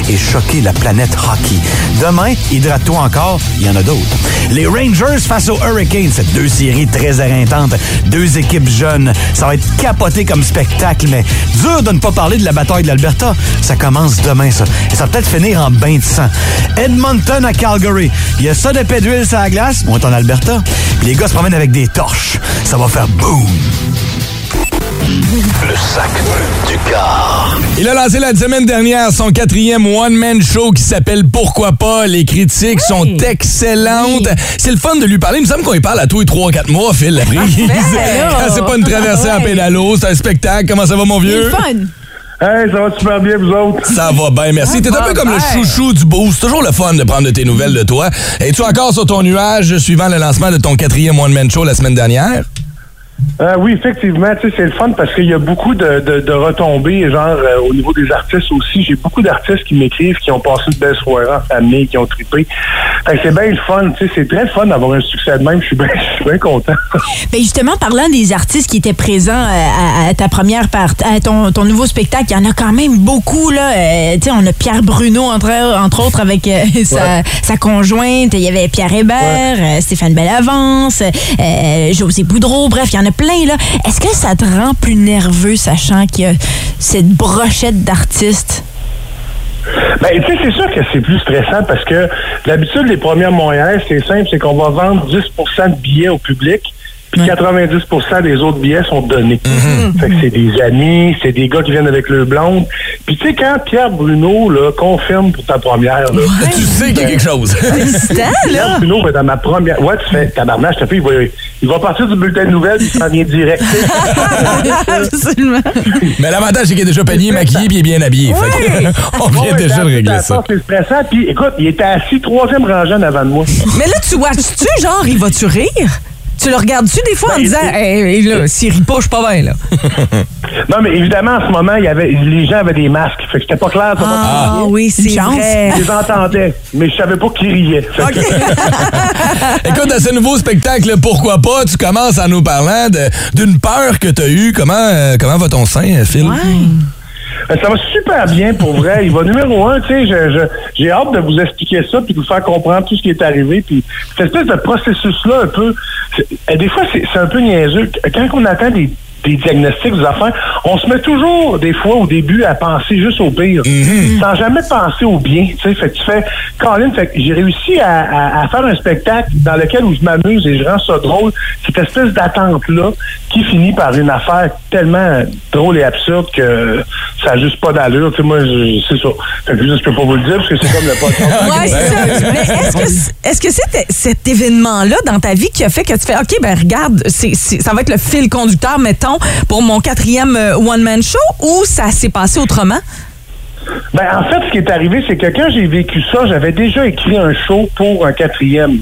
et choquer la planète hockey. Demain, hydrate-toi encore, il y en a d'autres. Les Rangers face aux Hurricanes, c'est deux séries très éreintantes, deux équipes jeunes. Ça va être capoté comme spectacle, mais dur de ne pas parler de la bataille de l'Alberta. Ça commence demain, ça. Et ça va peut-être finir en bain de sang. Edmonton à Calgary. Il y a ça de d'huile sur la glace. On est en Alberta. Puis les gars se promènent avec des torches. Ça va faire boum. Le sac du car. Il a lancé la semaine dernière son quatrième one-man show qui s'appelle Pourquoi pas? Les critiques sont excellentes. C'est le fun de lui parler. Il me semble qu'on y parle à tous les 3-4 mois, Phil, la prise. c'est pas une traversée en pédalo, c'est un spectacle. Comment ça va, mon vieux? Hey, ça va super bien, vous autres? Ça va bien, merci. T'es un peu comme le chouchou du boost. Toujours le fun de prendre de tes nouvelles de toi. Es-tu encore sur ton nuage suivant le lancement de ton quatrième one-man show la semaine dernière? Euh, oui, effectivement, c'est le fun parce qu'il y a beaucoup de, de, de retombées, genre euh, au niveau des artistes aussi. J'ai beaucoup d'artistes qui m'écrivent, qui ont passé une belle soirée en famille, qui ont trippé. C'est bien le fun, c'est très fun d'avoir un succès de même. Je suis bien, bien content. Ben justement, parlant des artistes qui étaient présents euh, à, à ta première part, à ton, ton nouveau spectacle, il y en a quand même beaucoup là. Euh, on a Pierre Bruno entre, entre autres avec sa, sa conjointe. Il y avait Pierre Hébert, euh, Stéphane Bellavance, José Boudreau. Bref, il y en a plein là. Est-ce que ça te rend plus nerveux sachant qu'il y a cette brochette d'artistes? Ben, tu sais, c'est sûr que c'est plus stressant parce que d'habitude, les premières Montréal, c'est simple, c'est qu'on va vendre 10% de billets au public. Puis 90% des autres billets sont donnés. Fait que c'est des amis, c'est des gars qui viennent avec leur blonde. Puis tu sais, quand Pierre Bruno là, confirme pour ta première, là, Tu sais qu'il y a quelque chose. Pierre Bruno va dans ma première. Ouais, tu fais tabarnak, je te fais, il va, il va partir du bulletin de nouvelles, il s'en vient direct. Absolument. Mais l'avantage, c'est qu'il est déjà peigné, maquillé puis il est bien habillé. Fait que, on vient Ouais, déjà de régler c'est ça. C'est stressant. Puis écoute, il était assis troisième rangée en avant de moi. Mais là, tu watches-tu, genre, il va-tu rire? Tu le regardes-tu des fois en Ben, disant, c'est- hey, là, s'il rit pas, je suis pas bien, là? Non, mais évidemment, en ce moment, il y avait, les gens avaient des masques. Fait que c'était pas clair. Ah, pas bien. oui, c'est vrai. Je les entendais, mais je savais pas qui riait. Fait que- Écoute, dans ce nouveau spectacle, pourquoi pas, tu commences en nous parlant d'une peur que tu as eue. Comment, euh, comment va ton sein, Phil? Ben, Ça va super bien pour vrai. Il va numéro un, tu sais, j'ai hâte de vous expliquer ça puis de vous faire comprendre tout ce qui est arrivé. Puis cette espèce de processus-là, un peu, eh, des fois, c'est un peu niaiseux. Quand on attend des, des diagnostics, des affaires, on se met toujours, des fois, au début, à penser juste au pire, sans jamais penser au bien. Tu sais, fait que tu fais, Colin, fait que j'ai réussi à, à- à faire un spectacle dans lequel où je m'amuse et je rends ça drôle. Cette espèce d'attente-là qui finit par une affaire tellement drôle et absurde que ça n'a juste pas d'allure. Tu sais, moi, je- c'est ça. Fait que je peux pas vous le dire parce que c'est comme le podcast. Ouais, c'est ça. Mais est-ce que c- est-ce que c'était cet événement-là dans ta vie qui a fait que tu fais OK, ben regarde, c'est- c'est- ça va être le fil conducteur, mettons, pour mon quatrième euh, one-man show ou ça s'est passé autrement? Ben, en fait, ce qui est arrivé, c'est que quand j'ai vécu ça, j'avais déjà écrit un show pour un quatrième.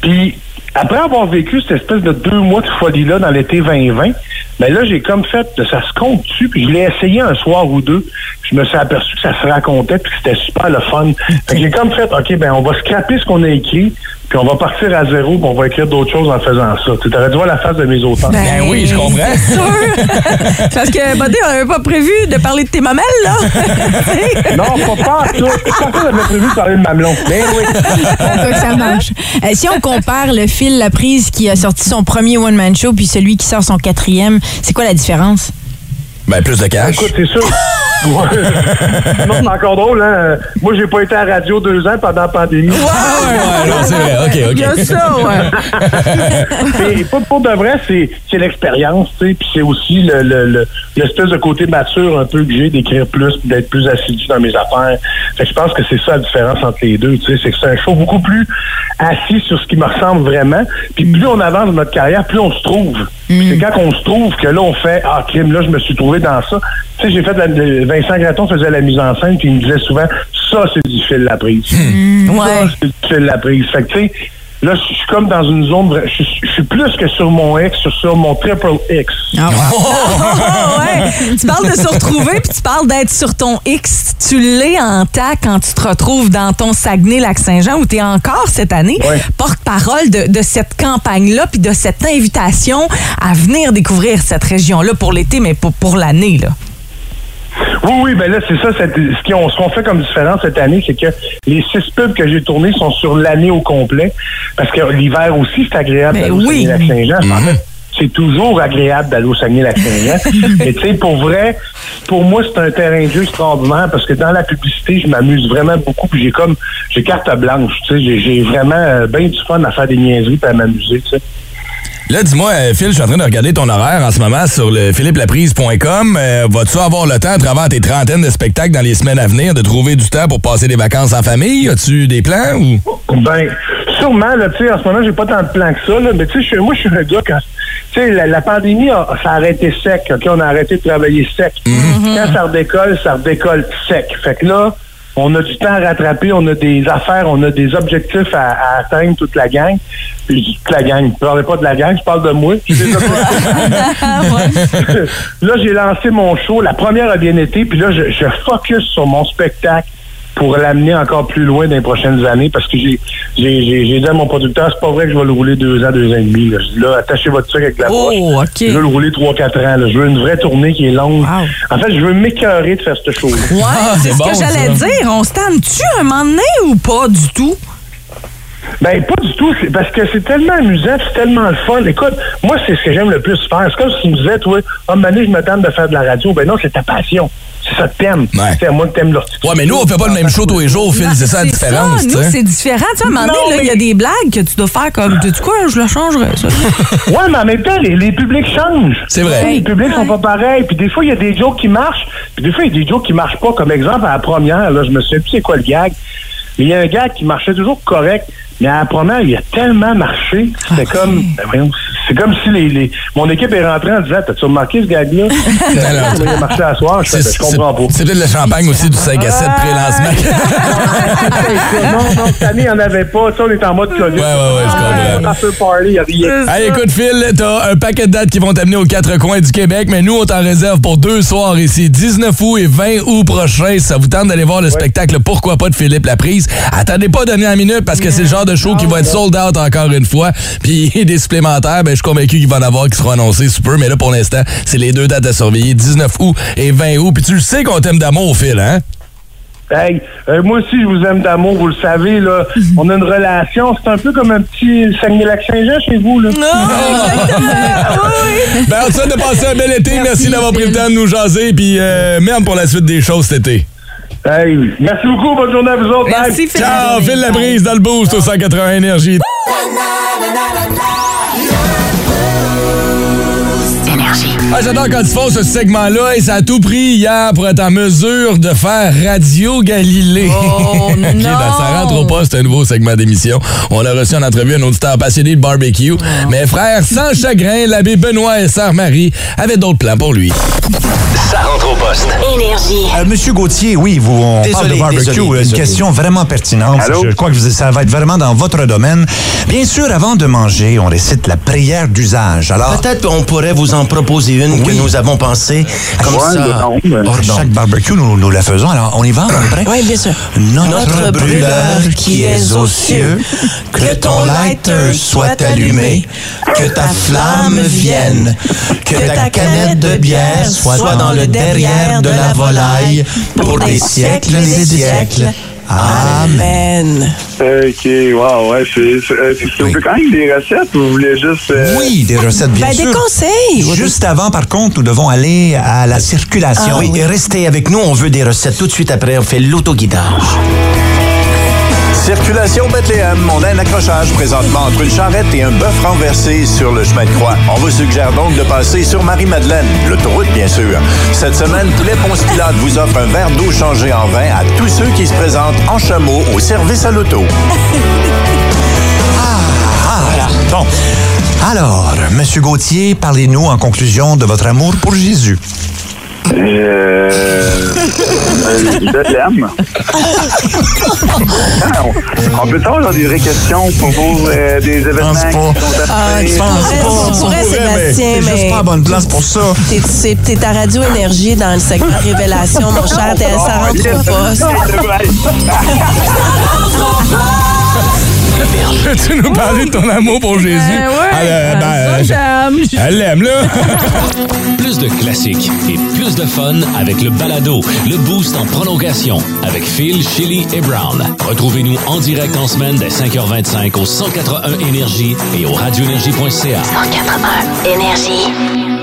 Puis, après avoir vécu cette espèce de deux mois de folie-là dans l'été 2020, ben là, j'ai comme fait, ça se compte dessus, puis je l'ai essayé un soir ou deux. Je me suis aperçu que ça se racontait, puis que c'était super le fun. J'ai comme fait, OK, ben on va scraper ce qu'on a écrit, puis on va partir à zéro, puis on va écrire d'autres choses en faisant ça. Tu aurais dû voir la face de mes auteurs. Ben oui, je comprends. C'est sûr. Parce que, Buddy, on n'avait pas prévu de parler de tes mamelles, là. non, pas pas ça. Personne n'avait prévu de parler de mamelon. Mais oui. Quoi que ça marche. Euh, si on compare le fil La Prise qui a sorti son premier one-man show puis celui qui sort son quatrième, c'est quoi la différence? Ben, plus de cash. Écoute, c'est sûr. Ouais. non, c'est encore drôle, hein. Moi, j'ai pas été à la radio deux ans pendant la pandémie. Ouais, non, c'est vrai. OK, OK. Il y a ça, ouais. Pas pour de vrai, c'est, l'expérience, tu sais, puis c'est aussi le, le, le- l'espèce de côté mature un peu que j'ai d'écrire plus, puis d'être plus assidu dans mes affaires. Fait que je pense que c'est ça la différence entre les deux, tu sais, c'est que c'est un show beaucoup plus assis sur ce qui me ressemble vraiment. Puis plus on avance dans notre carrière, plus on se trouve. Puis c'est quand on se trouve que là, on fait Ah, crime, là, je me suis trouvé dans ça. Tu sais, j'ai fait la- Vincent Graton faisait la mise en scène, puis il me disait souvent ça, c'est du fil la prise. Hmm. Ça, c'est du fil la prise. Fait que, tu sais, là, je suis comme dans une zone, je suis- je suis plus que sur mon X, sur, sur mon triple X. Ah ouais. Tu parles de se retrouver, puis tu parles d'être sur ton X. Tu l'es en tas quand tu te retrouves dans ton Saguenay-Lac-Saint-Jean, où tu es encore cette année porte-parole de, de cette campagne-là, puis de cette invitation à venir découvrir cette région-là pour l'été, mais pour, pour l'année. là. Oui, oui, ben là, c'est ça. cette- ce qui- on- ce qu'on fait comme différence cette année, c'est que les six pubs que j'ai tournés sont sur l'année au complet. Parce que l'hiver aussi, c'est agréable d'aller au Saguenay-Lac-Saint-Jean. En fait, c'est toujours agréable d'aller au Saguenay-Lac-Saint-Jean. Mais tu sais, pour vrai, pour moi, c'est un terrain de jeu extraordinaire parce que dans la publicité, je m'amuse vraiment beaucoup. Puis j'ai comme, j'ai carte blanche. Tu sais, j'ai- j'ai vraiment euh, bien du fun à faire des niaiseries et à m'amuser. Tu sais. Là, dis-moi, euh, Phil, je suis en train de regarder ton horaire en ce moment sur le philippelaprise.com. Euh, Vas-tu avoir le temps, à travers tes trentaines de spectacles dans les semaines à venir, de trouver du temps pour passer des vacances en famille? As-tu des plans ou? Ben, sûrement, là, tu sais, en ce moment, j'ai pas tant de plans que ça, là, mais tu sais, moi, je suis un gars quand, tu sais, la, la pandémie, a, ça a arrêté sec, OK? On a arrêté de travailler sec. Quand ça redécolle, ça redécolle sec. Fait que là, on a du temps à rattraper, on a des affaires, on a des objectifs à, à atteindre, toute la gang. Puis, je dis toute la gang. Je parle pas de la gang, je parle de moi. Là, j'ai lancé mon show. La première a bien été, puis là, je, je focus sur mon spectacle pour l'amener encore plus loin dans les prochaines années parce que j'ai dit à mon producteur c'est pas vrai que je vais le rouler deux ans deux ans et demi là, Je dis, là attachez votre truc avec la Oh, poche OK. je veux le rouler trois quatre ans là. je veux une vraie tournée qui est longue en fait je veux m'écœurer de faire ce show Ouais, c'est ce que j'allais dire. On se tanne-tu un moment donné ou pas du tout? Ben, pas du tout. Parce que c'est tellement amusant, c'est tellement le fun. Écoute, moi, c'est ce que j'aime le plus faire. C'est comme si tu me disais, toi, ah, Mané, je me tente de faire de la radio. Ben non, c'est ta passion. C'est ça que t'aimes. C'est à moi que t'aimes l'horticulture. Ouais, mais nous, on fait pas le même show tous les jours, Phil. C'est ça la différence, Ça, nous, c'est différent. Tu sais, à un moment donné, il y a des blagues que tu dois faire comme, tu quoi, je le changerais, ça? Ouais, mais en même temps, les, les publics changent. C'est vrai. Les publics sont pas pareils. Puis des fois, il y a des jokes qui marchent. Puis des fois, il y a des jokes qui marchent pas. Comme exemple, à la première, là, je me souviens plus c'est quoi le gag. Mais il y a un gag qui marchait toujours correct. Mais à la première, il a tellement marché. C'était comme, ben voyons, c'est comme si les, les- mon équipe est rentrée en disant, t'as-tu remarqué ce gag-là? Il a marché à soir? Je, fais, Ben, je comprends pas. C'est peut-être le champagne aussi du 5 à 7 pré-lancement. non, non, cette année, il n'y en avait pas. Sais, on est en mode COVID. Ouais, ouais, ouais, je comprends. After party, il n'y a rien. Hey, écoute, Phil, t'as un paquet de dates qui vont t'amener aux quatre coins du Québec, mais nous, on t'en réserve pour deux soirs ici, 19 août et 20 août prochain. Si ça vous tente d'aller voir le spectacle Pourquoi pas de Philippe Laprise, attendez pas dernière minute parce que c'est le genre de show qui va être sold out encore une fois. Puis des supplémentaires, ben, je suis convaincu qu'il va en avoir qui seront annoncés sous peu, mais là, pour l'instant, c'est les deux dates à surveiller, 19 août et 20 août. Puis tu le sais qu'on t'aime d'amour, Phil, hein? Hey, euh, moi aussi, je vous aime d'amour, vous le savez, là. On a une relation, c'est un peu comme un petit Saguenay-Lac-Saint-Jean chez vous, là. Ben, on te souhaite de passer un bel été. Merci, d'avoir pris le temps de nous jaser. Puis euh, merde pour la suite des choses cet été. Hey, merci beaucoup, bonne journée à vous autres. Merci. Phil. Ciao, Phil la brise dans le boost au 180 Énergie. Ah, J'adore quand ils font ce segment-là et ça a tout pris hier pour être en mesure de faire Radio Galilée. Oh, Ok, non. Ça rentre au poste, un nouveau segment d'émission. On a reçu en entrevue un auditeur passionné de barbecue. Mais frère, sans chagrin, l'abbé Benoît et sœur Marie avaient d'autres plans pour lui. Ça rentre au poste. Énergie. Euh, Monsieur Gauthier, oui, vous, on Désolé, parle de barbecue. désolé, Une question vraiment pertinente. Allô? Je crois que ça va être vraiment dans votre domaine. Bien sûr, avant de manger, on récite la prière d'usage. Alors, Peut-être on pourrait vous en proposer une que nous avons pensée comme Ouais, ça. à chaque barbecue, nous, nous la faisons. Alors, on y va, on est prêt? Oui, bien sûr. Notre brûleur qui est aux cieux, que ton lighter soit allumé, que ta flamme vienne, que ta canette de bière soit dans le derrière de la volaille pour des siècles et des siècles. Amen. OK, wow, ouais, c'est c'est- euh, quand même des recettes ou vous voulez juste... euh, Oui, des recettes, bien Ben, des sûr. conseils. Juste avant, par contre, nous devons aller à la circulation. Ah oui, et restez avec nous, on veut des recettes. Tout de suite après, on fait l'autoguidage. Circulation Bethléem, on a un accrochage présentement entre une charrette et un bœuf renversé sur le chemin de croix. On vous suggère donc de passer sur Marie-Madeleine, l'autoroute bien sûr. Cette semaine, Poulet Ponce Pilate vous offre un verre d'eau changé en vin à tous ceux qui se présentent en chameau au service à l'auto. Ah, voilà. Bon. Alors, Monsieur Gauthier, parlez-nous en conclusion de votre amour pour Jésus. Euh, euh, je l'aime. Ah, on, on peut avoir des vraies questions pour vous, euh, des événements qui sont Ah, tu pourrais, tu pourrais, Sébastien, C'est mais. juste pas la bonne place pour ça. T'es- c'est- T'es à Radio Énergie dans le segment Révélation, mon cher. T'es- Ça rentre pas. Peux-tu nous parler de ton amour pour Jésus? Ben ouais, Elle, euh, ben, ça, je- j'aime. elle l'aime, là. Plus de classiques et plus de fun avec le balado, le boost en prolongation avec Phil, Chili et Brown. Retrouvez-nous en direct en semaine dès 5h25 au 181 Énergie et au radioénergie.ca. 181 Énergie.